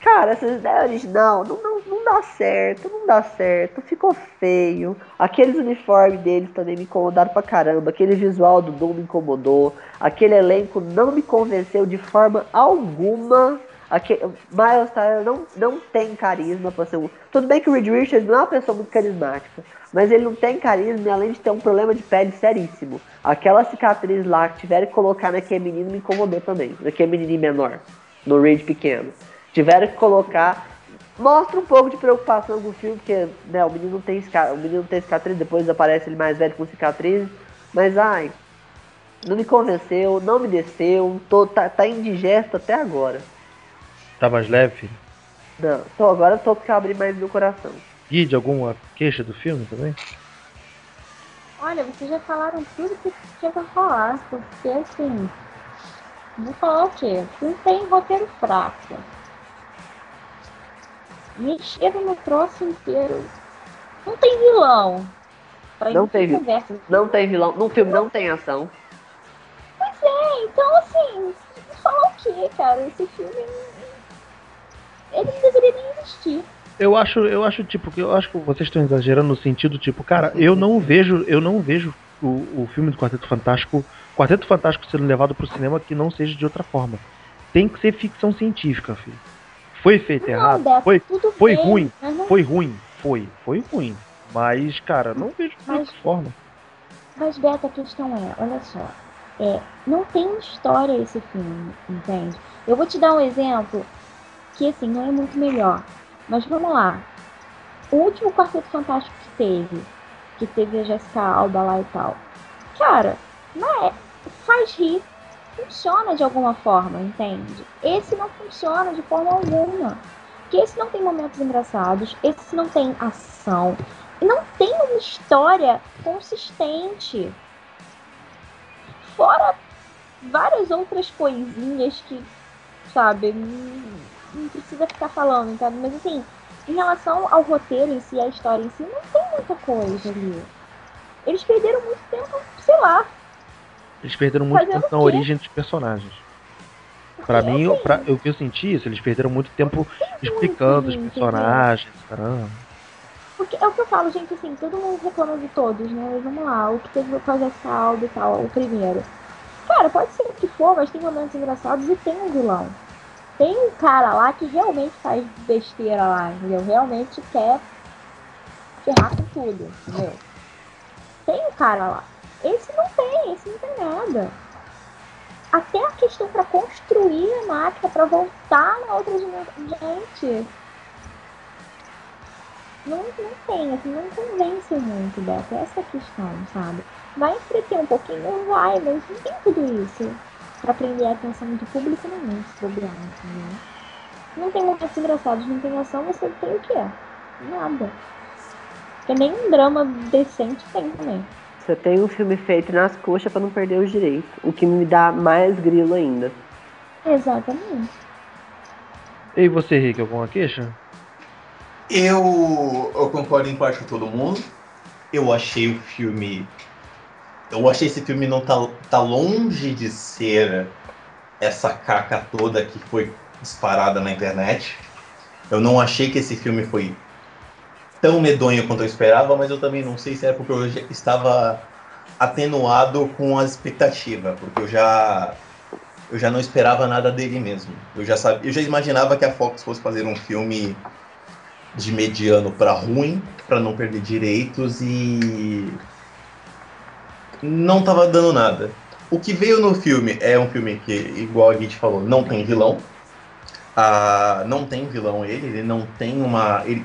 Cara, essa ideia original não, não, não dá certo, não dá certo, ficou feio. Aqueles uniformes deles também me incomodaram pra caramba. Aquele visual do Doom me incomodou. Aquele elenco não me convenceu de forma alguma. Aque- Miles Tyler não, não tem carisma pra ser um. Tudo bem que o Reed Richards não é uma pessoa muito carismática, mas ele não tem carisma e além de ter um problema de pele seríssimo. Aquela cicatriz lá que tiveram que colocar naquele menino me incomodou também. Naquele menininho menor, no Reed pequeno. Tiveram que colocar. Mostra um pouco de preocupação com o filme, porque né, o, menino não tem o menino não tem cicatriz, depois aparece ele mais velho com cicatriz. Mas ai, não me convenceu, não me desceu, tô, tá, tá indigesto até agora. Tá mais leve? Não, tô, agora eu tô porque eu abri mais meu coração. Guide, alguma queixa do filme também? Olha, vocês já falaram tudo que tinha pra falar, porque assim. Vou falar o quê? Não tem roteiro fraco. Mexeram no troço inteiro. Não tem vilão. Pra Não tem de vilão. conversa. Não tem vilão, no filme não tem ação. Pois é, então assim, vou falar o quê, cara? Esse filme. Ele não deveria nem existir. Eu acho, eu acho tipo que eu acho que vocês estão exagerando no sentido tipo, cara, eu não vejo, eu não vejo o, o filme do Quarteto Fantástico, Quarteto Fantástico sendo levado pro cinema que não seja de outra forma. Tem que ser ficção científica, filho. Foi feito Não, errado, Beto, foi, foi bem, ruim, não foi ruim, foi, foi ruim. Mas, cara, não vejo de Mas- outra forma. Mas, Beto, a questão é, olha só. É, não tem história esse filme, entende? Eu vou te dar um exemplo que, assim, não é muito melhor. Mas vamos lá. O último Quarteto Fantástico que teve, que teve a Jessica Alba lá e tal. Cara, é, faz rir. Funciona de alguma forma, entende? Esse não funciona de forma alguma. Porque esse não tem momentos engraçados, esse não tem ação, não tem uma história consistente. Fora várias outras coisinhas que, sabe, não, precisa ficar falando, entende? Mas assim, em relação ao roteiro em si, à história em si, não tem muita coisa ali. Eles perderam muito tempo, sei lá. Eles perderam muito tempo na o origem dos personagens. Pra Porque, mim, assim, pra, o que eu senti isso, eles perderam muito tempo explicando os entendeu? personagens, caramba. Porque é o que eu falo, gente, assim, todo mundo reclama de todos, né? Mas vamos lá, o que teve com a Jessica Alba e tal, o primeiro. Cara, pode ser o que for, mas tem momentos engraçados e tem um vilão. Tem um cara lá que realmente faz besteira lá, entendeu? Realmente quer ferrar com tudo, entendeu? Tem um cara lá. Esse não tem, esse não tem nada. Até a questão pra construir a máquina, pra voltar na outra. Gente, não, não tem, assim, não convence muito, Beto. Essa questão, sabe? Vai entreter um pouquinho, vai, mas não tem tudo isso. Pra prender a atenção do público não é esse programa, entendeu? Não tem momentos engraçados, não tem ação, você tem o quê? Nada. Porque nem um drama decente tem também. Você tem um filme feito nas coxas pra não perder os direitos. O que me dá mais grilo ainda. Exatamente. E você, Rick, alguma queixa? Eu, eu concordo em parte com todo mundo. Eu achei o filme. Eu achei esse filme não tá, tá longe de ser essa caca toda que foi disparada na internet. Eu não achei que esse filme foi tão medonho quanto eu esperava, mas eu também não sei se é porque eu estava atenuado com as expectativas, porque eu já eu já não esperava nada dele mesmo. Eu já sabia, eu já imaginava que a Fox fosse fazer um filme de mediano para ruim, para não perder direitos e não tava dando nada. O que veio no filme é um filme que, igual a gente falou, não tem vilão. Ah, não tem vilão ele, ele não tem uma. Ele,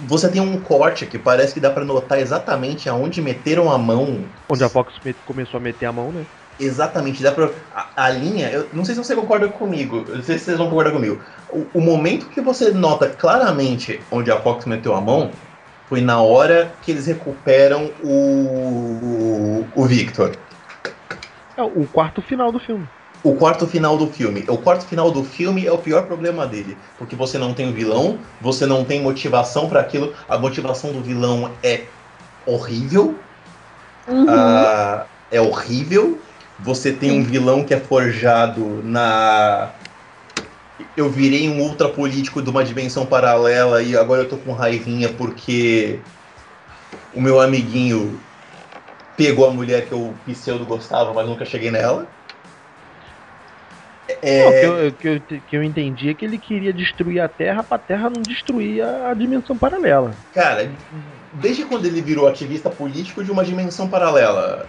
você tem um corte que parece que dá para notar exatamente aonde meteram a mão. Onde a Fox começou a meter a mão, né? Exatamente, dá pra. A, a, linha, eu não sei se você concorda comigo, não sei se vocês vão concordar comigo. O, o, momento que você nota claramente onde a Fox meteu a mão foi na hora que eles recuperam o, o, o Victor. É o quarto final do filme. O quarto final do filme. O quarto final do filme é o pior problema dele. Porque você não tem o vilão, você não tem motivação para aquilo. A motivação do vilão é horrível. Uhum. Uh, é horrível. Você tem um vilão que é forjado na. Eu virei um ultra político de uma dimensão paralela e agora eu tô com raivinha porque o meu amiguinho pegou a mulher que eu pseudo gostava, mas nunca cheguei nela. É... Não, que, eu, que, eu, que eu entendi é que ele queria destruir a Terra pra Terra não destruir a, a dimensão paralela. Cara, desde quando ele virou ativista político de uma dimensão paralela?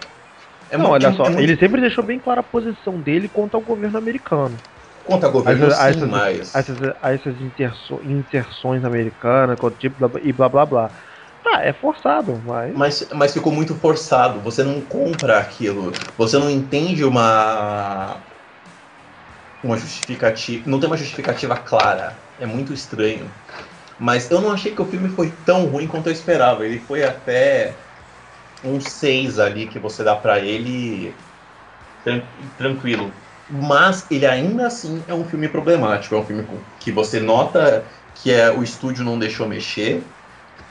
É não, olha só, é ele sempre deixou bem clara a posição dele contra o governo americano. Contra governo, as, sim, essas, mas... Essas, essas inserções americanas tipo, e blá blá blá. Tá, é forçado, mas... mas. Mas ficou muito forçado. Você não compra aquilo. Você não entende uma uma justificativa. Não tem uma justificativa clara. É muito estranho. Mas eu não achei que o filme foi tão ruim quanto eu esperava. Ele foi até um 6 ali que você dá para ele tran tranquilo. Mas ele ainda assim é um filme problemático. É um filme que você nota que é, o estúdio não deixou mexer.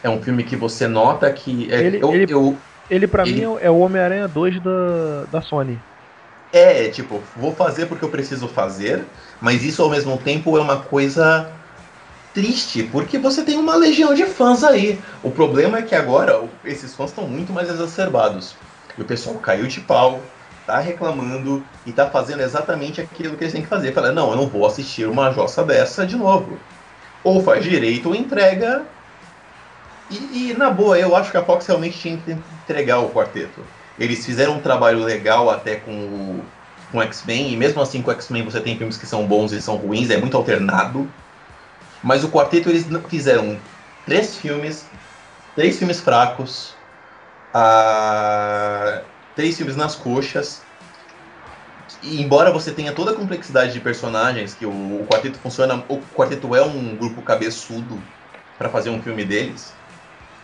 É um filme que você nota que. É, ele, eu, ele, eu, ele pra ele... mim é o Homem-Aranha 2 da, da Sony. É, tipo, vou fazer porque eu preciso fazer, mas isso ao mesmo tempo é uma coisa triste, porque você tem uma legião de fãs aí. O problema é que agora esses fãs estão muito mais exacerbados. E o pessoal caiu de pau, tá reclamando e tá fazendo exatamente aquilo que eles têm que fazer. Fala, não, eu não vou assistir uma jossa dessa de novo. Ou faz direito ou entrega. E, e na boa, eu acho que a Fox realmente tinha que entregar o quarteto. Eles fizeram um trabalho legal até com o com X-Men, e mesmo assim com X-Men você tem filmes que são bons e são ruins, é muito alternado. Mas o quarteto eles fizeram três filmes, três filmes fracos, uh, três filmes nas coxas. E embora você tenha toda a complexidade de personagens, que o, o quarteto funciona, o quarteto é um grupo cabeçudo para fazer um filme deles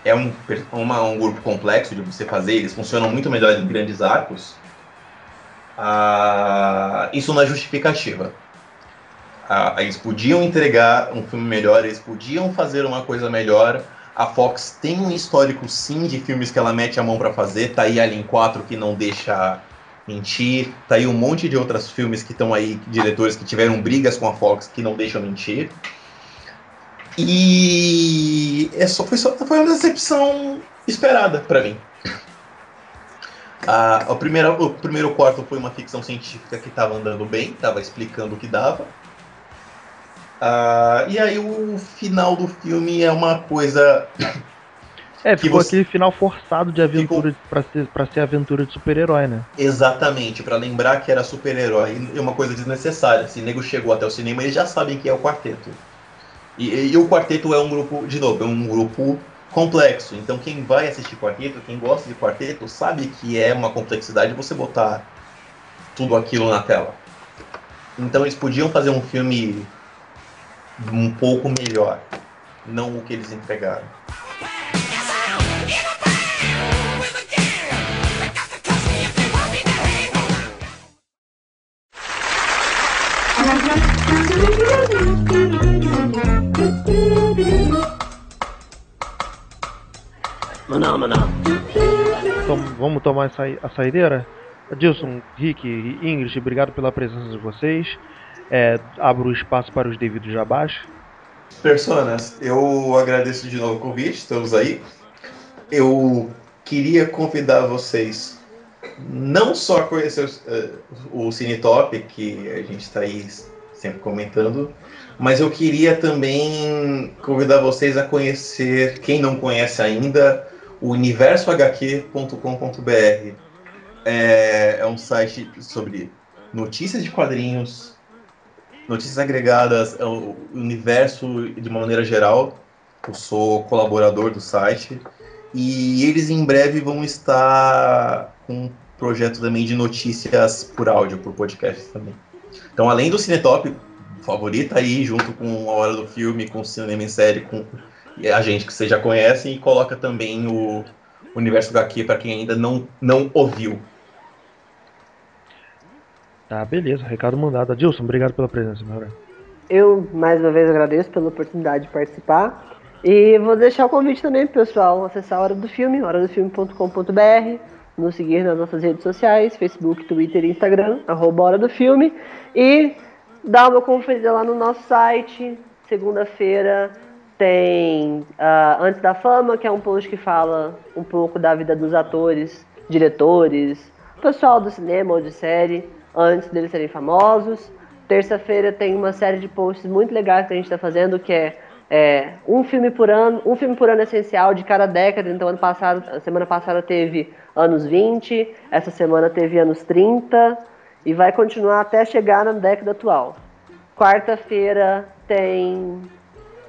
é um, uma, um grupo complexo de você fazer, eles funcionam muito melhor em grandes arcos, ah, isso não é justificativa. Ah, eles podiam entregar um filme melhor, eles podiam fazer uma coisa melhor. A Fox tem um histórico sim de filmes que ela mete a mão para fazer. Tá aí Alien 4 que não deixa mentir. Tá aí um monte de outros filmes que estão aí, diretores que tiveram brigas com a Fox que não deixam mentir. E é só, foi, só, foi uma decepção esperada para mim. Ah, o, primeiro, o primeiro quarto foi uma ficção científica que estava andando bem, estava explicando o que dava. Ah, e aí o final do filme é uma coisa. É, ficou você... aquele final forçado de aventura ficou... para ser, pra ser aventura de super-herói, né? Exatamente, para lembrar que era super-herói. É uma coisa desnecessária. Se o nego chegou até o cinema, eles já sabem que é o quarteto. E, e, o quarteto é um grupo, de novo, é um grupo complexo. Então quem vai assistir quarteto, quem gosta de quarteto, sabe que é uma complexidade você botar tudo aquilo na tela. Então eles podiam fazer um filme um pouco melhor, não o que eles entregaram. Mano. Então, vamos tomar a saideira? Adilson, Rick e Ingrid, obrigado pela presença de vocês. É, abro o espaço para os devidos jabás. Personas, eu agradeço de novo o convite, estamos aí. Eu queria convidar vocês não só a conhecer eh, o Cine Top, que a gente está aí sempre comentando, mas eu queria também convidar vocês a conhecer, quem não conhece ainda, o universohq.com.br. É, é um site sobre notícias de quadrinhos, notícias agregadas, é o universo de uma maneira geral. Eu sou colaborador do site e eles em breve vão estar com um projeto também de notícias por áudio, por podcast também. Então, além do Cinetop, favorita aí junto com a hora do filme, com o cinema em série, com a gente que vocês já conhecem e coloca também o Universo HQ para quem ainda não, não ouviu. Tá, beleza, recado mandado. Adilson, obrigado pela presença, meu velho. Eu, mais uma vez, agradeço pela oportunidade de participar. E vou deixar o convite também pro pessoal acessar a Hora do Filme, horadofilme.com.br, nos seguir nas nossas redes sociais, Facebook, Twitter e Instagram, arroba Hora do Filme, e dar uma conferida lá no nosso site. Segunda-feira tem ah, Antes da Fama, que é um post que fala um pouco da vida dos atores, diretores, pessoal do cinema ou de série, antes deles serem famosos. Terça-feira tem uma série de posts muito legais que a gente está fazendo, que é, é, um filme por ano, um filme por ano essencial de cada década. Então, ano passado, semana passada teve anos 20, essa semana teve anos 30 e vai continuar até chegar na década atual. Quarta-feira tem,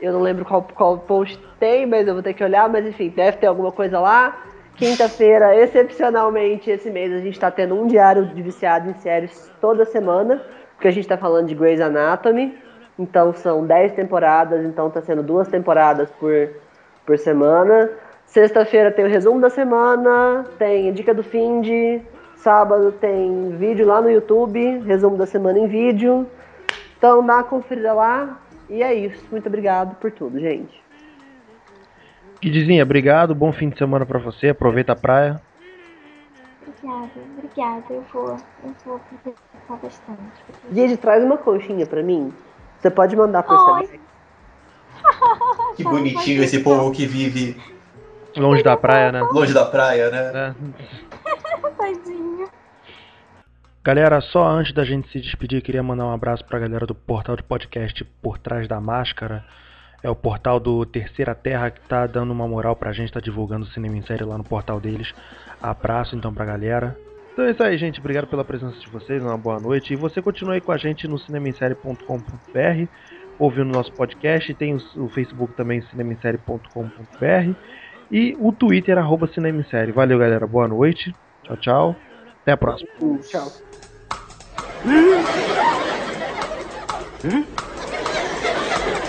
eu não lembro qual, qual post tem, mas eu vou ter que olhar, mas enfim, deve ter alguma coisa lá. Quinta-feira, excepcionalmente, esse mês a gente está tendo um diário de viciado em séries toda semana, porque a gente está falando de Grey's Anatomy. Então são 10 temporadas, então está sendo duas temporadas por, por semana. Sexta-feira tem o resumo da semana, tem dica do fim de. Sábado tem vídeo lá no YouTube, resumo da semana em vídeo. Então dá uma conferida lá. E é isso. Muito obrigado por tudo, gente. Kidzinha, obrigado, bom fim de semana pra você, aproveita a praia. Obrigada, obrigada. Eu vou, eu vou aproveitar bastante. Didi, traz uma coxinha pra mim. Você pode mandar Oi. SMS. Que bonitinho esse povo que vive Longe da praia, né? longe da praia, né? É. Tadinho. Galera, só antes da gente se despedir, queria mandar um abraço pra galera do portal de podcast Por Trás da Máscara. É o portal do Terceira Terra que tá dando uma moral pra gente, tá divulgando o cinema em série lá no portal deles. Abraço então pra galera. Então é isso aí, gente. Obrigado pela presença de vocês, uma boa noite. E você continua aí com a gente no cinemissérie.com.br, ouvindo nosso podcast. Tem o, Facebook também, cinemissérie.com.br. E o Twitter, arroba cinemissérie. Valeu, galera. Boa noite. Tchau, tchau. Até a próxima. Tchau.